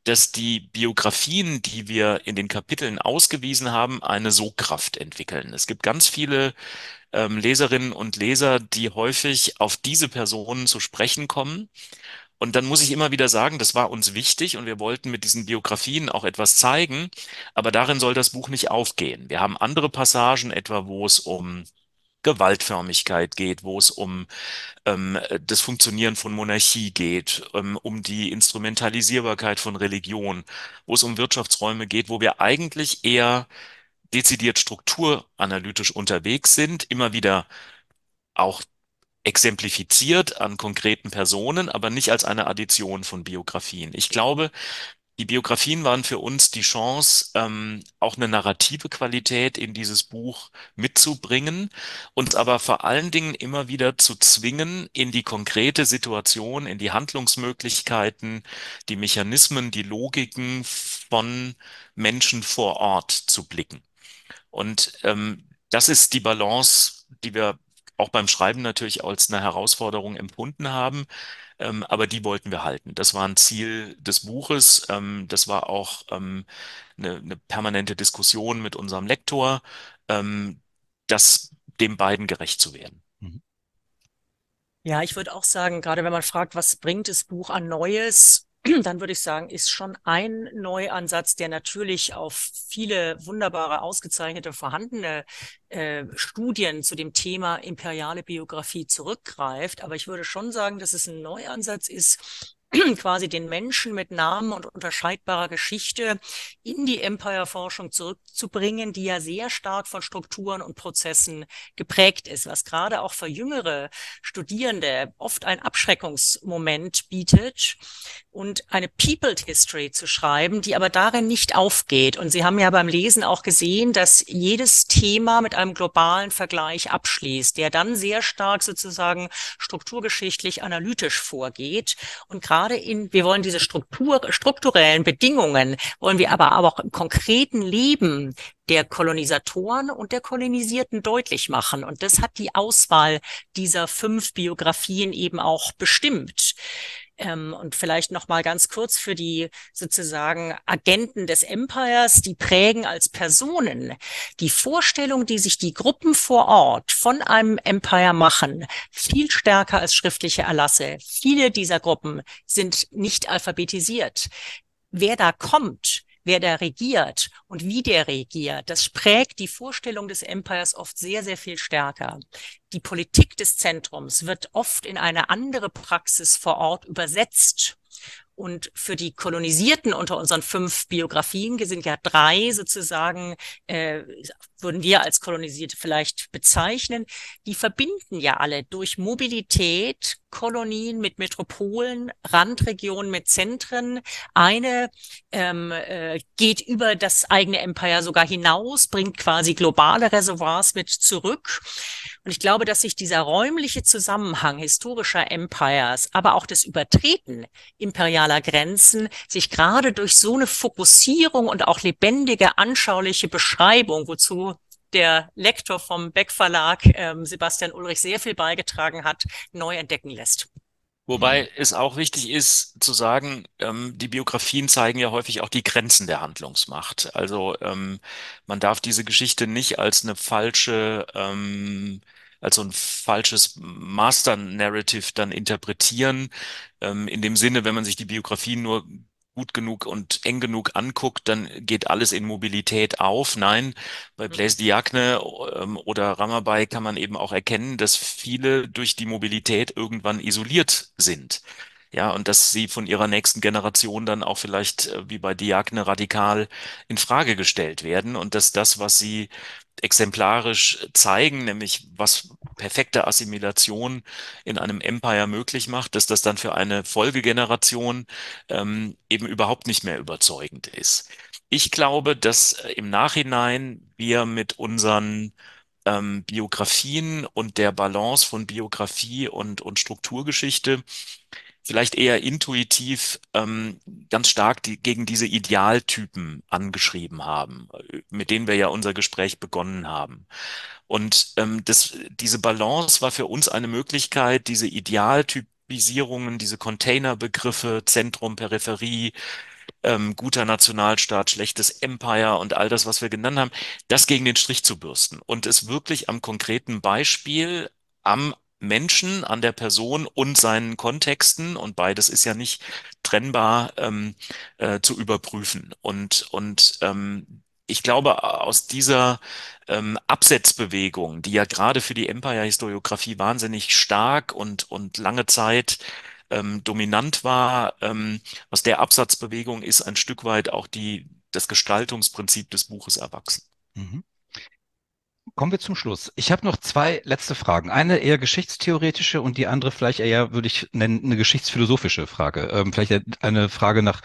dass die Biografien, die wir in den Kapiteln ausgewiesen haben, eine Sogkraft entwickeln. Es gibt ganz viele ähm, Leserinnen und Leser, die häufig auf diese Personen zu sprechen kommen und dann muss ich immer wieder sagen, das war uns wichtig und wir wollten mit diesen Biografien auch etwas zeigen, aber darin soll das Buch nicht aufgehen. Wir haben andere Passagen, etwa wo es um Gewaltförmigkeit geht, wo es um ähm, das Funktionieren von Monarchie geht, ähm, um die Instrumentalisierbarkeit von Religion, wo es um Wirtschaftsräume geht, wo wir eigentlich eher dezidiert strukturanalytisch unterwegs sind, immer wieder auch exemplifiziert an konkreten Personen, aber nicht als eine Addition von Biografien. Ich glaube, die Biografien waren für uns die Chance, ähm, auch eine narrative Qualität in dieses Buch mitzubringen, uns aber vor allen Dingen immer wieder zu zwingen, in die konkrete Situation, in die Handlungsmöglichkeiten, die Mechanismen, die Logiken von Menschen vor Ort zu blicken. Und ähm, das ist die Balance, die wir auch beim Schreiben natürlich als eine Herausforderung empfunden haben. Ähm, aber die wollten wir halten. Das war ein Ziel des Buches. Ähm, das war auch ähm, eine, eine, permanente Diskussion mit unserem Lektor, ähm, das dem beiden gerecht zu werden. Mhm. Ja, ich würde auch sagen, gerade wenn man fragt, was bringt das Buch an Neues, dann würde ich sagen, ist schon ein Neuansatz, der natürlich auf viele wunderbare, ausgezeichnete, vorhandene äh, Studien zu dem Thema imperiale Biografie zurückgreift. Aber ich würde schon sagen, dass es ein Neuansatz ist, quasi den Menschen mit Namen und unterscheidbarer Geschichte in die Empire-Forschung zurückzubringen, die ja sehr stark von Strukturen und Prozessen geprägt ist, was gerade auch für jüngere Studierende oft ein Abschreckungsmoment bietet und eine Peopled History zu schreiben, die aber darin nicht aufgeht. Und Sie haben ja beim Lesen auch gesehen, dass jedes Thema mit einem globalen Vergleich abschließt, der dann sehr stark sozusagen strukturgeschichtlich analytisch vorgeht und gerade gerade in, wir wollen diese Struktur, strukturellen Bedingungen, wollen wir aber auch im konkreten Leben der Kolonisatoren und der Kolonisierten deutlich machen. Und das hat die Auswahl dieser fünf Biografien eben auch bestimmt. Ähm, und vielleicht noch mal ganz kurz für die sozusagen Agenten des Empires, die prägen als Personen die Vorstellung, die sich die Gruppen vor Ort von einem Empire machen, viel stärker als schriftliche Erlasse. Viele dieser Gruppen sind nicht alphabetisiert. Wer da kommt, wer da regiert und wie der regiert, das prägt die Vorstellung des Empires oft sehr, sehr viel stärker. Die Politik des Zentrums wird oft in eine andere Praxis vor Ort übersetzt. Und für die Kolonisierten unter unseren fünf Biografien sind ja drei sozusagen, äh, würden wir als Kolonisierte vielleicht bezeichnen, die verbinden ja alle durch Mobilität, Kolonien mit Metropolen, Randregionen mit Zentren. Eine ähm, äh, geht über das eigene Empire sogar hinaus, bringt quasi globale Reservoirs mit zurück. Und ich glaube, dass sich dieser räumliche Zusammenhang historischer Empires, aber auch das Übertreten imperialer Grenzen sich gerade durch so eine Fokussierung und auch lebendige, anschauliche Beschreibung, wozu der Lektor vom Beck Verlag, ähm, Sebastian Ulrich, sehr viel beigetragen hat, neu entdecken lässt. Wobei es auch wichtig ist zu sagen, ähm, die Biografien zeigen ja häufig auch die Grenzen der Handlungsmacht. Also ähm, man darf diese Geschichte nicht als eine falsche, ähm, als so ein falsches Master-Narrative dann interpretieren. Ähm, in dem Sinne, wenn man sich die Biografien nur gut genug und eng genug anguckt, dann geht alles in Mobilität auf. Nein, bei Blaise Diagne ähm, oder Ramabai kann man eben auch erkennen, dass viele durch die Mobilität irgendwann isoliert sind. Ja, und dass sie von ihrer nächsten Generation dann auch vielleicht äh, wie bei Diagne radikal in Frage gestellt werden und dass das, was sie exemplarisch zeigen, nämlich was perfekte Assimilation in einem Empire möglich macht, dass das dann für eine Folgegeneration ähm, eben überhaupt nicht mehr überzeugend ist. Ich glaube, dass im Nachhinein wir mit unseren ähm, Biografien und der Balance von Biografie und, und Strukturgeschichte vielleicht eher intuitiv ähm, ganz stark die, gegen diese Idealtypen angeschrieben haben, mit denen wir ja unser Gespräch begonnen haben. Und ähm, das, diese Balance war für uns eine Möglichkeit, diese Idealtypisierungen, diese Containerbegriffe, Zentrum, Peripherie, ähm, guter Nationalstaat, schlechtes Empire und all das, was wir genannt haben, das gegen den Strich zu bürsten und es wirklich am konkreten Beispiel am Menschen, an der Person und seinen Kontexten und beides ist ja nicht trennbar ähm, äh, zu überprüfen. Und, und ähm, ich glaube, aus dieser ähm, Absetzbewegung, die ja gerade für die Empire-Historiografie wahnsinnig stark und, und lange Zeit ähm, dominant war, ähm, aus der Absatzbewegung ist ein Stück weit auch die, das Gestaltungsprinzip des Buches erwachsen. Mhm. Kommen wir zum Schluss. Ich habe noch zwei letzte Fragen. Eine eher geschichtstheoretische und die andere vielleicht eher, würde ich nennen, eine geschichtsphilosophische Frage. Ähm, vielleicht eine Frage nach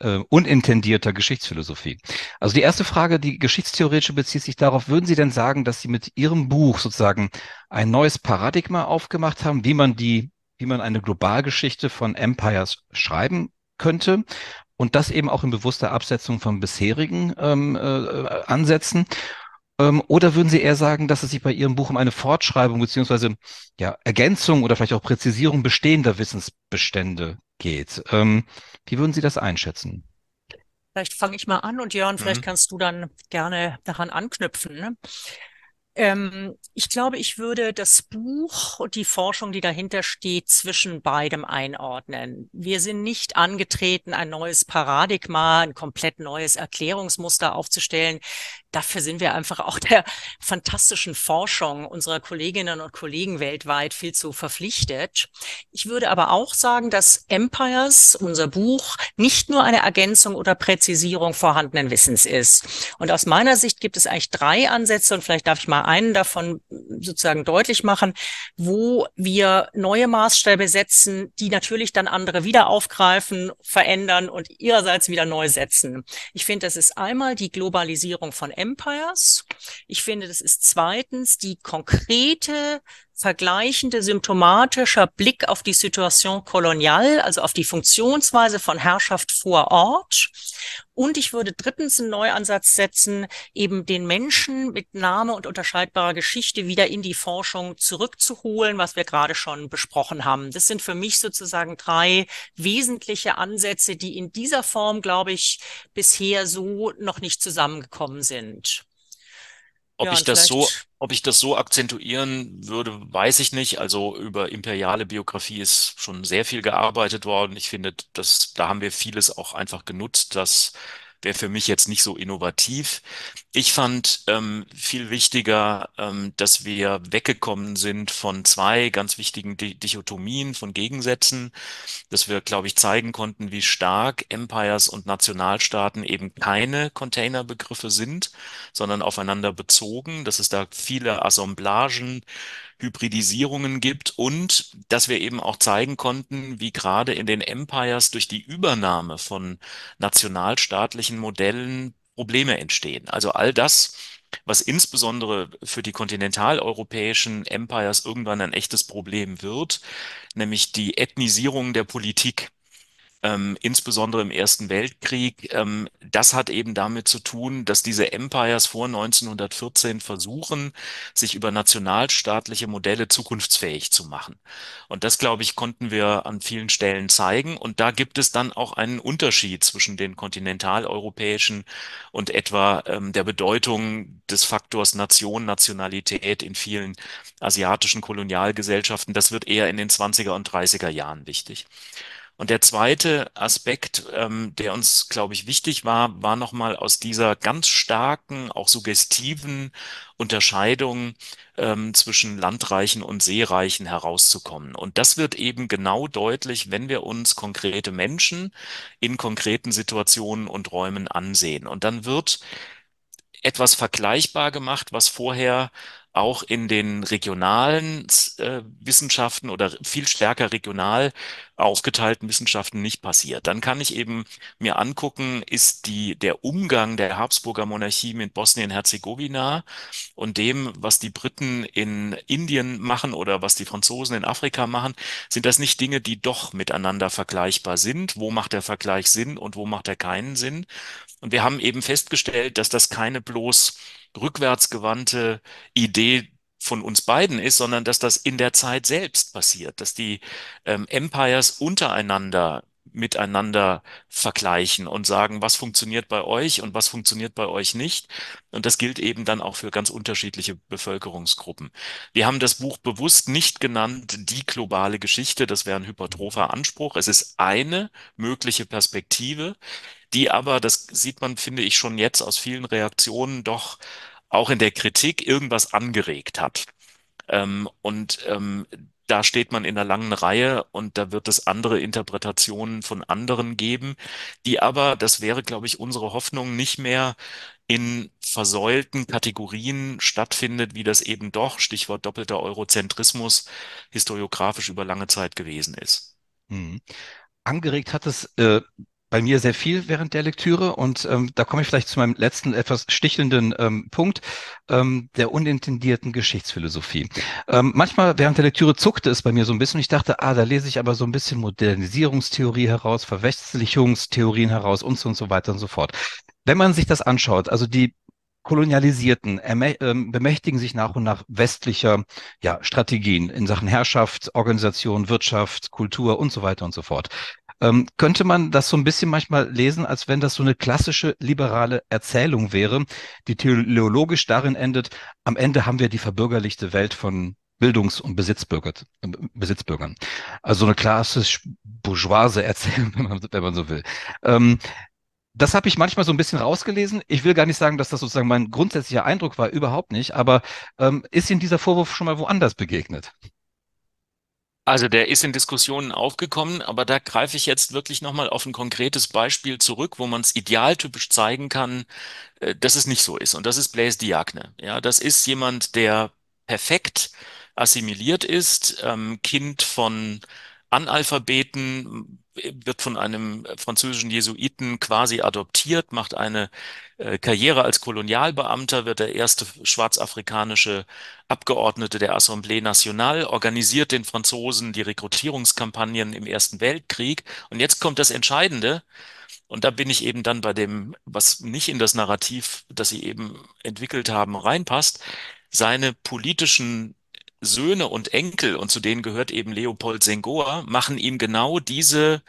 äh, unintendierter Geschichtsphilosophie. Also die erste Frage, die geschichtstheoretische, bezieht sich darauf, würden Sie denn sagen, dass Sie mit Ihrem Buch sozusagen ein neues Paradigma aufgemacht haben, wie man die, wie man eine Globalgeschichte von Empires schreiben könnte? Und das eben auch in bewusster Absetzung von bisherigen ähm, äh, Ansätzen. Ähm, oder würden Sie eher sagen, dass es sich bei Ihrem Buch um eine Fortschreibung beziehungsweise ja, Ergänzung oder vielleicht auch Präzisierung bestehender Wissensbestände geht? Ähm, wie würden Sie das einschätzen? Vielleicht fange ich mal an und Jörn, vielleicht mhm. kannst du dann gerne daran anknüpfen. Ne? Ähm, ich glaube, ich würde das Buch und die Forschung, die dahinter steht, zwischen beidem einordnen. Wir sind nicht angetreten, ein neues Paradigma, ein komplett neues Erklärungsmuster aufzustellen. Dafür sind wir einfach auch der fantastischen Forschung unserer Kolleginnen und Kollegen weltweit viel zu verpflichtet. Ich würde aber auch sagen, dass Empires, unser Buch, nicht nur eine Ergänzung oder Präzisierung vorhandenen Wissens ist. Und aus meiner Sicht gibt es eigentlich drei Ansätze und vielleicht darf ich mal einen davon sozusagen deutlich machen, wo wir neue Maßstäbe setzen, die natürlich dann andere wieder aufgreifen, verändern und ihrerseits wieder neu setzen. Ich finde, das ist einmal die Globalisierung von Empires. Ich finde, das ist zweitens die konkrete vergleichende symptomatischer Blick auf die Situation kolonial, also auf die Funktionsweise von Herrschaft vor Ort. Und ich würde drittens einen Neuansatz setzen, eben den Menschen mit Name und unterscheidbarer Geschichte wieder in die Forschung zurückzuholen, was wir gerade schon besprochen haben. Das sind für mich sozusagen drei wesentliche Ansätze, die in dieser Form, glaube ich, bisher so noch nicht zusammengekommen sind. Ob ja, ich das so, ob ich das so akzentuieren würde, weiß ich nicht. Also über imperiale Biografie ist schon sehr viel gearbeitet worden. Ich finde, dass da haben wir vieles auch einfach genutzt, das wäre für mich jetzt nicht so innovativ. Ich fand ähm, viel wichtiger, ähm, dass wir weggekommen sind von zwei ganz wichtigen Di Dichotomien, von Gegensätzen, dass wir, glaube ich, zeigen konnten, wie stark Empires und Nationalstaaten eben keine Containerbegriffe sind, sondern aufeinander bezogen, dass es da viele Assemblagen Hybridisierungen gibt und dass wir eben auch zeigen konnten, wie gerade in den Empires durch die Übernahme von nationalstaatlichen Modellen Probleme entstehen. Also all das, was insbesondere für die kontinentaleuropäischen Empires irgendwann ein echtes Problem wird, nämlich die Ethnisierung der Politik ähm, insbesondere im Ersten Weltkrieg. Ähm, das hat eben damit zu tun, dass diese Empires vor 1914 versuchen, sich über nationalstaatliche Modelle zukunftsfähig zu machen. Und das, glaube ich, konnten wir an vielen Stellen zeigen. Und da gibt es dann auch einen Unterschied zwischen den kontinentaleuropäischen und etwa ähm, der Bedeutung des Faktors Nation, Nationalität in vielen asiatischen Kolonialgesellschaften. Das wird eher in den 20er und 30er Jahren wichtig. Und der zweite Aspekt, ähm, der uns, glaube ich, wichtig war, war nochmal aus dieser ganz starken, auch suggestiven Unterscheidung ähm, zwischen Landreichen und Seereichen herauszukommen. Und das wird eben genau deutlich, wenn wir uns konkrete Menschen in konkreten Situationen und Räumen ansehen. Und dann wird etwas vergleichbar gemacht, was vorher auch in den regionalen äh, Wissenschaften oder viel stärker regional aufgeteilten Wissenschaften nicht passiert. Dann kann ich eben mir angucken, ist die, der Umgang der Habsburger Monarchie mit Bosnien-Herzegowina und dem, was die Briten in Indien machen oder was die Franzosen in Afrika machen, sind das nicht Dinge, die doch miteinander vergleichbar sind? Wo macht der Vergleich Sinn und wo macht er keinen Sinn? Und wir haben eben festgestellt, dass das keine bloß rückwärtsgewandte Idee von uns beiden ist, sondern dass das in der Zeit selbst passiert, dass die ähm, Empires untereinander miteinander vergleichen und sagen, was funktioniert bei euch und was funktioniert bei euch nicht. Und das gilt eben dann auch für ganz unterschiedliche Bevölkerungsgruppen. Wir haben das Buch bewusst nicht genannt, die globale Geschichte. Das wäre ein hypertropher Anspruch. Es ist eine mögliche Perspektive die aber, das sieht man, finde ich, schon jetzt aus vielen Reaktionen, doch auch in der Kritik irgendwas angeregt hat. Ähm, und ähm, da steht man in einer langen Reihe und da wird es andere Interpretationen von anderen geben, die aber, das wäre, glaube ich, unsere Hoffnung, nicht mehr in versäulten Kategorien stattfindet, wie das eben doch, Stichwort doppelter Eurozentrismus, historiografisch über lange Zeit gewesen ist. Hm. Angeregt hat es äh, bei mir sehr viel während der Lektüre und ähm, da komme ich vielleicht zu meinem letzten etwas stichelnden ähm, Punkt ähm, der unintendierten Geschichtsphilosophie. Ähm, manchmal während der Lektüre zuckte es bei mir so ein bisschen und ich dachte, ah, da lese ich aber so ein bisschen Modernisierungstheorie heraus, Verwestlichungstheorien heraus und so und so weiter und so fort. Wenn man sich das anschaut, also die Kolonialisierten ähm, bemächtigen sich nach und nach westlicher ja, Strategien in Sachen Herrschaft, Organisation, Wirtschaft, Kultur und so weiter und so fort. Ähm, könnte man das so ein bisschen manchmal lesen, als wenn das so eine klassische liberale Erzählung wäre, die teleologisch darin endet, am Ende haben wir die verbürgerlichte Welt von Bildungs- und Besitzbürger, Besitzbürgern. Also eine klassisch bourgeoise Erzählung, wenn man, wenn man so will. Ähm, das habe ich manchmal so ein bisschen rausgelesen. Ich will gar nicht sagen, dass das sozusagen mein grundsätzlicher Eindruck war, überhaupt nicht. Aber ähm, ist Ihnen dieser Vorwurf schon mal woanders begegnet? Also der ist in Diskussionen aufgekommen, aber da greife ich jetzt wirklich nochmal auf ein konkretes Beispiel zurück, wo man es idealtypisch zeigen kann, äh, dass es nicht so ist. Und das ist Blaise Diagne. Ja, das ist jemand, der perfekt assimiliert ist, ähm, Kind von Analphabeten, wird von einem französischen Jesuiten quasi adoptiert, macht eine äh, Karriere als Kolonialbeamter, wird der erste schwarzafrikanische Abgeordnete der Assemblée Nationale, organisiert den Franzosen die Rekrutierungskampagnen im Ersten Weltkrieg. Und jetzt kommt das Entscheidende. Und da bin ich eben dann bei dem, was nicht in das Narrativ, das Sie eben entwickelt haben, reinpasst. Seine politischen Söhne und Enkel, und zu denen gehört eben Leopold Senghor, machen ihm genau diese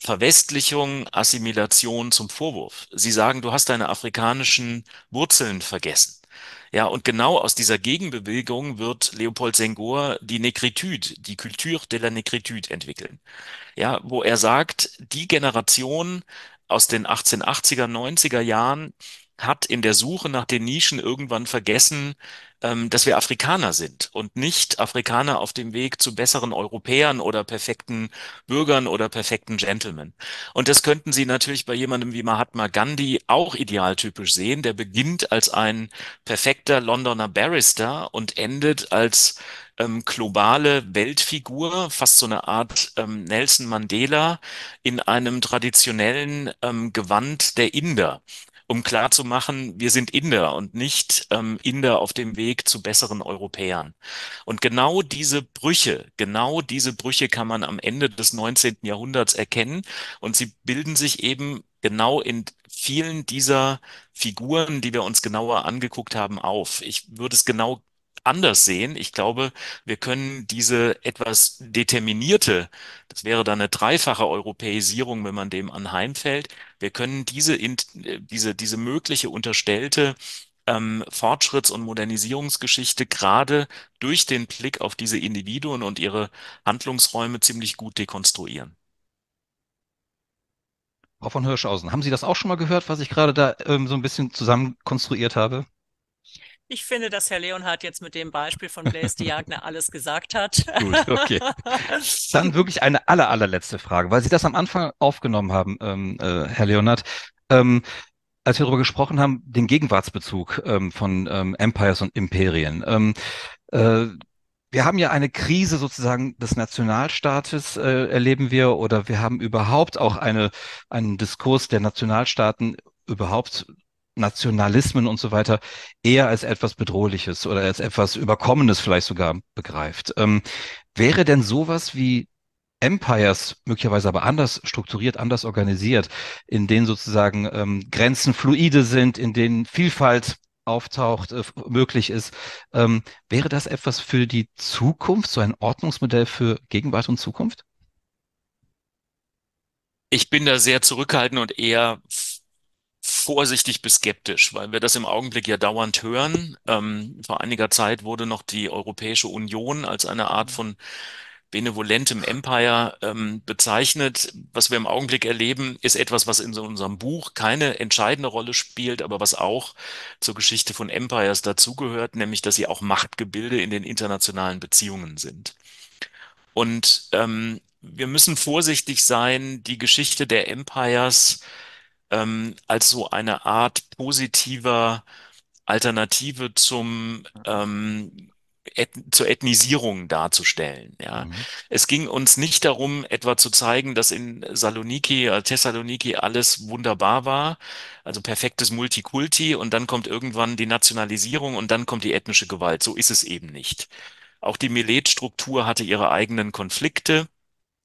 Verwestlichung, Assimilation zum Vorwurf. Sie sagen, du hast deine afrikanischen Wurzeln vergessen. Ja, und genau aus dieser Gegenbewegung wird Leopold Senghor die Negritude, die Culture de la Negritude entwickeln. Ja, wo er sagt, die Generation aus den 1880er, 90er Jahren, hat in der Suche nach den Nischen irgendwann vergessen, dass wir Afrikaner sind und nicht Afrikaner auf dem Weg zu besseren Europäern oder perfekten Bürgern oder perfekten Gentlemen. Und das könnten Sie natürlich bei jemandem wie Mahatma Gandhi auch idealtypisch sehen. Der beginnt als ein perfekter Londoner Barrister und endet als ähm, globale Weltfigur, fast so eine Art ähm, Nelson Mandela in einem traditionellen ähm, Gewand der Inder um klarzumachen, wir sind Inder und nicht ähm, Inder auf dem Weg zu besseren Europäern. Und genau diese Brüche, genau diese Brüche kann man am Ende des 19. Jahrhunderts erkennen und sie bilden sich eben genau in vielen dieser Figuren, die wir uns genauer angeguckt haben, auf. Ich würde es genau anders sehen. Ich glaube, wir können diese etwas determinierte, das wäre dann eine dreifache Europäisierung, wenn man dem anheimfällt, wir können diese, diese, diese mögliche unterstellte ähm, Fortschritts- und Modernisierungsgeschichte gerade durch den Blick auf diese Individuen und ihre Handlungsräume ziemlich gut dekonstruieren. Frau von Hirschhausen, haben Sie das auch schon mal gehört, was ich gerade da ähm, so ein bisschen zusammen konstruiert habe? Ich finde, dass Herr Leonhardt jetzt mit dem Beispiel von Blaise Diagne alles gesagt hat. Gut, okay. Dann wirklich eine aller, allerletzte Frage, weil Sie das am Anfang aufgenommen haben, ähm, äh, Herr Leonhardt. Ähm, als wir darüber gesprochen haben, den Gegenwartsbezug ähm, von ähm, Empires und Imperien. Ähm, äh, wir haben ja eine Krise sozusagen des Nationalstaates äh, erleben wir oder wir haben überhaupt auch eine, einen Diskurs der Nationalstaaten überhaupt Nationalismen und so weiter eher als etwas Bedrohliches oder als etwas Überkommenes vielleicht sogar begreift. Ähm, wäre denn sowas wie Empires möglicherweise aber anders strukturiert, anders organisiert, in denen sozusagen ähm, Grenzen fluide sind, in denen Vielfalt auftaucht, äh, möglich ist. Ähm, wäre das etwas für die Zukunft, so ein Ordnungsmodell für Gegenwart und Zukunft? Ich bin da sehr zurückhaltend und eher vorsichtig bis skeptisch, weil wir das im Augenblick ja dauernd hören. Ähm, vor einiger Zeit wurde noch die Europäische Union als eine Art von benevolentem Empire ähm, bezeichnet. Was wir im Augenblick erleben, ist etwas, was in so unserem Buch keine entscheidende Rolle spielt, aber was auch zur Geschichte von Empires dazugehört, nämlich dass sie auch Machtgebilde in den internationalen Beziehungen sind. Und ähm, wir müssen vorsichtig sein, die Geschichte der Empires ähm, als so eine Art positiver Alternative zum ähm, Et zur Ethnisierung darzustellen. Ja. Mhm. Es ging uns nicht darum, etwa zu zeigen, dass in Saloniki, äh, Thessaloniki alles wunderbar war, also perfektes Multikulti und dann kommt irgendwann die Nationalisierung und dann kommt die ethnische Gewalt. So ist es eben nicht. Auch die Milet-Struktur hatte ihre eigenen Konflikte.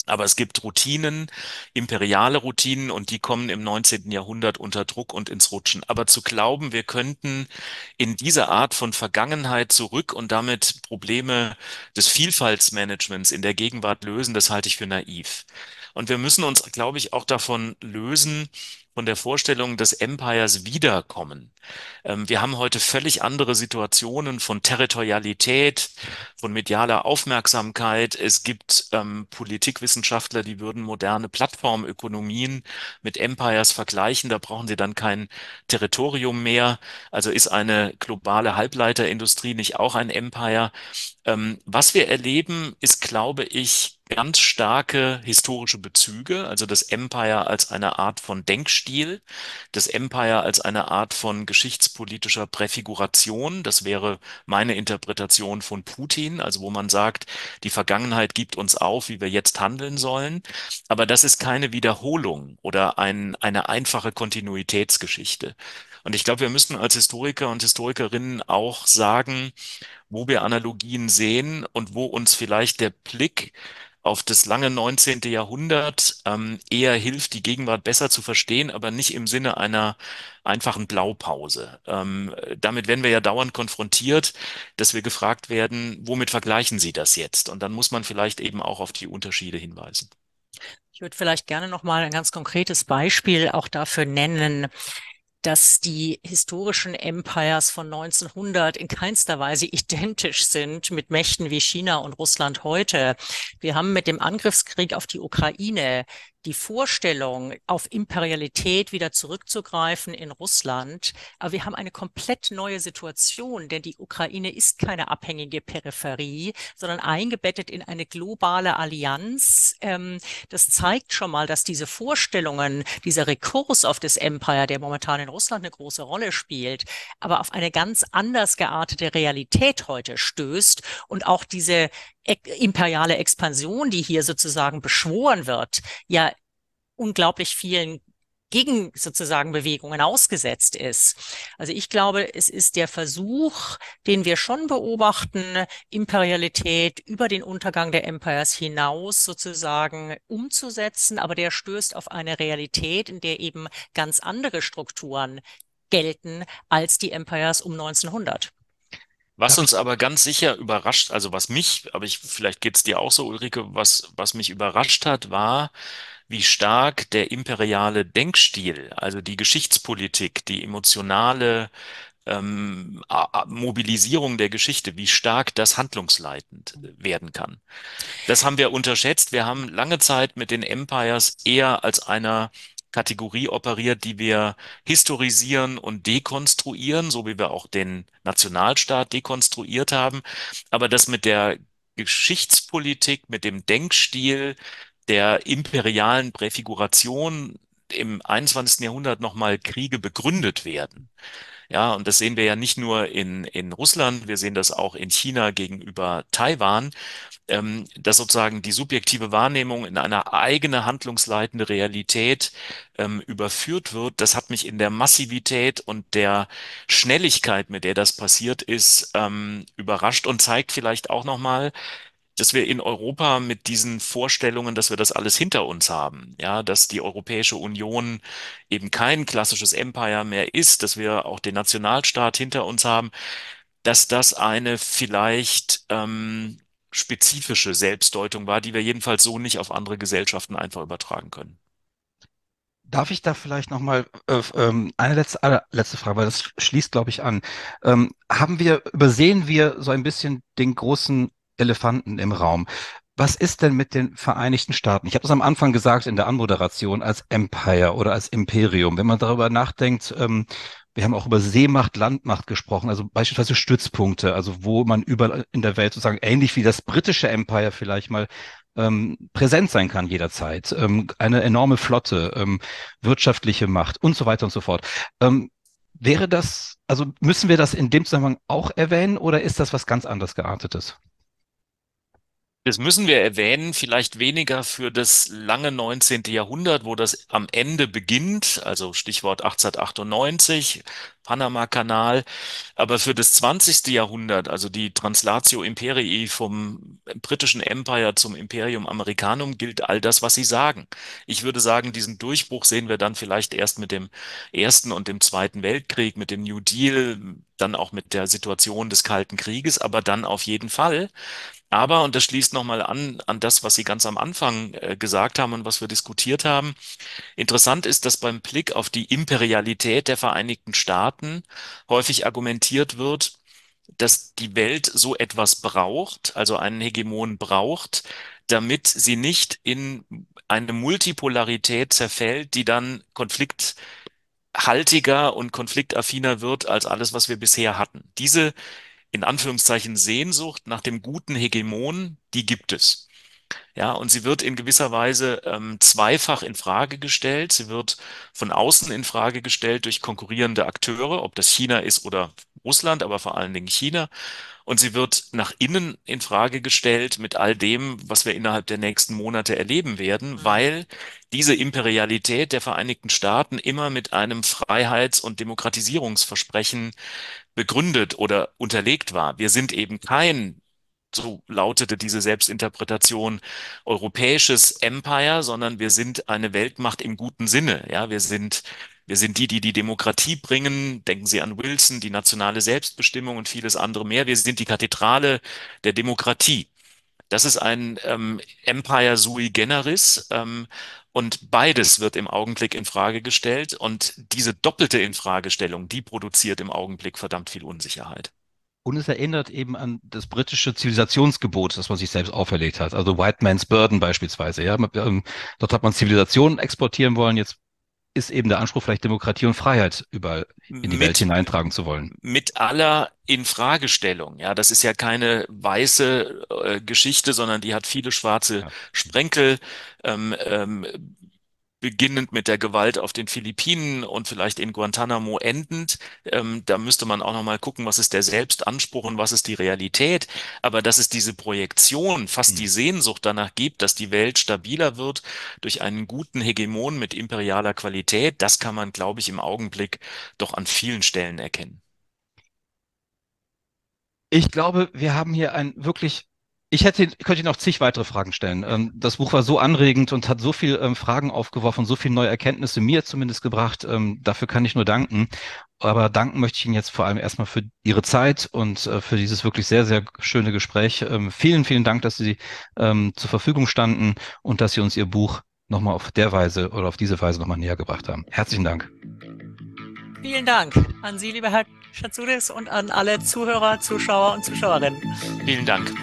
Aber es gibt Routinen, imperiale Routinen, und die kommen im 19. Jahrhundert unter Druck und ins Rutschen. Aber zu glauben, wir könnten in dieser Art von Vergangenheit zurück und damit Probleme des Vielfaltsmanagements in der Gegenwart lösen, das halte ich für naiv. Und wir müssen uns, glaube ich, auch davon lösen, von der Vorstellung des Empires wiederkommen. Ähm, wir haben heute völlig andere Situationen von Territorialität, von medialer Aufmerksamkeit. Es gibt ähm, Politikwissenschaftler, die würden moderne Plattformökonomien mit Empires vergleichen. Da brauchen sie dann kein Territorium mehr. Also ist eine globale Halbleiterindustrie nicht auch ein Empire? Ähm, was wir erleben, ist, glaube ich, ganz starke historische Bezüge, also das Empire als eine Art von Denkstil, das Empire als eine Art von geschichtspolitischer Präfiguration. Das wäre meine Interpretation von Putin, also wo man sagt, die Vergangenheit gibt uns auf, wie wir jetzt handeln sollen. Aber das ist keine Wiederholung oder ein, eine einfache Kontinuitätsgeschichte. Und ich glaube, wir müssen als Historiker und Historikerinnen auch sagen, wo wir Analogien sehen und wo uns vielleicht der Blick auf das lange 19. Jahrhundert ähm, eher hilft, die Gegenwart besser zu verstehen, aber nicht im Sinne einer einfachen Blaupause. Ähm, damit werden wir ja dauernd konfrontiert, dass wir gefragt werden, womit vergleichen Sie das jetzt? Und dann muss man vielleicht eben auch auf die Unterschiede hinweisen. Ich würde vielleicht gerne noch mal ein ganz konkretes Beispiel auch dafür nennen, dass die historischen Empires von 1900 in keinster Weise identisch sind mit Mächten wie China und Russland heute. Wir haben mit dem Angriffskrieg auf die Ukraine die Vorstellung, auf Imperialität wieder zurückzugreifen in Russland. Aber wir haben eine komplett neue Situation, denn die Ukraine ist keine abhängige Peripherie, sondern eingebettet in eine globale Allianz. Ähm, das zeigt schon mal, dass diese Vorstellungen, dieser Rekurs auf das Empire, der momentan in Russland eine große Rolle spielt, aber auf eine ganz anders geartete Realität heute stößt und auch diese imperiale Expansion, die hier sozusagen beschworen wird, ja unglaublich vielen gegen sozusagen Bewegungen ausgesetzt ist. Also ich glaube, es ist der Versuch, den wir schon beobachten, Imperialität über den Untergang der Empires hinaus sozusagen umzusetzen, aber der stößt auf eine Realität, in der eben ganz andere Strukturen gelten als die Empires um 1900. Was uns aber ganz sicher überrascht, also was mich, aber ich, vielleicht geht's dir auch so, Ulrike, was, was mich überrascht hat, war, wie stark der imperiale Denkstil, also die Geschichtspolitik, die emotionale ähm, Mobilisierung der Geschichte, wie stark das handlungsleitend werden kann. Das haben wir unterschätzt. Wir haben lange Zeit mit den Empires eher als einer Kategorie operiert, die wir historisieren und dekonstruieren, so wie wir auch den Nationalstaat dekonstruiert haben. Aber das mit der Geschichtspolitik, mit dem Denkstil der imperialen Präfiguration im 21. Jahrhundert nochmal Kriege begründet werden. Ja, und das sehen wir ja nicht nur in, in Russland, wir sehen das auch in China gegenüber Taiwan, ähm, dass sozusagen die subjektive Wahrnehmung in eine eigene handlungsleitende Realität ähm, überführt wird. Das hat mich in der Massivität und der Schnelligkeit, mit der das passiert ist, ähm, überrascht und zeigt vielleicht auch nochmal, dass wir in Europa mit diesen Vorstellungen, dass wir das alles hinter uns haben, ja, dass die Europäische Union eben kein klassisches Empire mehr ist, dass wir auch den Nationalstaat hinter uns haben, dass das eine vielleicht ähm, spezifische Selbstdeutung war, die wir jedenfalls so nicht auf andere Gesellschaften einfach übertragen können. Darf ich da vielleicht nochmal äh, ähm, eine letzte, äh, letzte Frage, weil das schließt, glaube ich, an. Ähm, haben wir, übersehen wir so ein bisschen den großen Elefanten im Raum. Was ist denn mit den Vereinigten Staaten? Ich habe das am Anfang gesagt in der Anmoderation als Empire oder als Imperium. Wenn man darüber nachdenkt, ähm, wir haben auch über Seemacht, Landmacht gesprochen, also beispielsweise Stützpunkte, also wo man überall in der Welt sozusagen ähnlich wie das britische Empire vielleicht mal ähm, präsent sein kann jederzeit. Ähm, eine enorme Flotte, ähm, wirtschaftliche Macht und so weiter und so fort. Ähm, wäre das, also müssen wir das in dem Zusammenhang auch erwähnen oder ist das was ganz anderes geartetes? Das müssen wir erwähnen, vielleicht weniger für das lange 19. Jahrhundert, wo das am Ende beginnt, also Stichwort 1898, Panama-Kanal, aber für das 20. Jahrhundert, also die Translatio Imperii vom britischen Empire zum Imperium Americanum, gilt all das, was Sie sagen. Ich würde sagen, diesen Durchbruch sehen wir dann vielleicht erst mit dem Ersten und dem Zweiten Weltkrieg, mit dem New Deal, dann auch mit der Situation des Kalten Krieges, aber dann auf jeden Fall. Aber, und das schließt nochmal an, an das, was Sie ganz am Anfang äh, gesagt haben und was wir diskutiert haben. Interessant ist, dass beim Blick auf die Imperialität der Vereinigten Staaten häufig argumentiert wird, dass die Welt so etwas braucht, also einen Hegemon braucht, damit sie nicht in eine Multipolarität zerfällt, die dann konflikthaltiger und konfliktaffiner wird als alles, was wir bisher hatten. Diese in Anführungszeichen Sehnsucht nach dem guten Hegemon, die gibt es. Ja, und sie wird in gewisser Weise ähm, zweifach in Frage gestellt. Sie wird von außen in Frage gestellt durch konkurrierende Akteure, ob das China ist oder Russland, aber vor allen Dingen China. Und sie wird nach innen in Frage gestellt mit all dem, was wir innerhalb der nächsten Monate erleben werden, mhm. weil diese Imperialität der Vereinigten Staaten immer mit einem Freiheits- und Demokratisierungsversprechen begründet oder unterlegt war. Wir sind eben kein so lautete diese Selbstinterpretation, europäisches Empire, sondern wir sind eine Weltmacht im guten Sinne. Ja, wir sind, wir sind die, die die Demokratie bringen. Denken Sie an Wilson, die nationale Selbstbestimmung und vieles andere mehr. Wir sind die Kathedrale der Demokratie. Das ist ein ähm, Empire sui generis. Ähm, und beides wird im Augenblick in Frage gestellt. Und diese doppelte Infragestellung, die produziert im Augenblick verdammt viel Unsicherheit. Und es erinnert eben an das britische Zivilisationsgebot, das man sich selbst auferlegt hat. Also White Man's Burden beispielsweise. Ja, ähm, dort hat man Zivilisation exportieren wollen. Jetzt ist eben der Anspruch vielleicht Demokratie und Freiheit überall in die mit, Welt hineintragen zu wollen. Mit aller Infragestellung. Ja, das ist ja keine weiße äh, Geschichte, sondern die hat viele schwarze ja. Sprenkel. Ähm, ähm, beginnend mit der Gewalt auf den Philippinen und vielleicht in Guantanamo endend. Ähm, da müsste man auch noch mal gucken, was ist der Selbstanspruch und was ist die Realität. Aber dass es diese Projektion, fast mhm. die Sehnsucht danach gibt, dass die Welt stabiler wird durch einen guten Hegemon mit imperialer Qualität, das kann man, glaube ich, im Augenblick doch an vielen Stellen erkennen. Ich glaube, wir haben hier ein wirklich ich hätte, könnte noch zig weitere Fragen stellen. Ähm, das Buch war so anregend und hat so viel ähm, Fragen aufgeworfen, so viele neue Erkenntnisse mir zumindest gebracht. Ähm, dafür kann ich nur danken. Aber danken möchte ich Ihnen jetzt vor allem erstmal für Ihre Zeit und äh, für dieses wirklich sehr, sehr schöne Gespräch. Vielen, vielen Dank, dass Sie zur Verfügung standen und dass Sie uns Ihr Buch nochmal auf der Weise oder auf diese Weise nochmal näher gebracht haben. Herzlichen Dank. Vielen Dank an Sie, lieber Herr Schatzuris, und an alle Zuhörer, Zuschauer und Zuschauerinnen. Vielen Dank.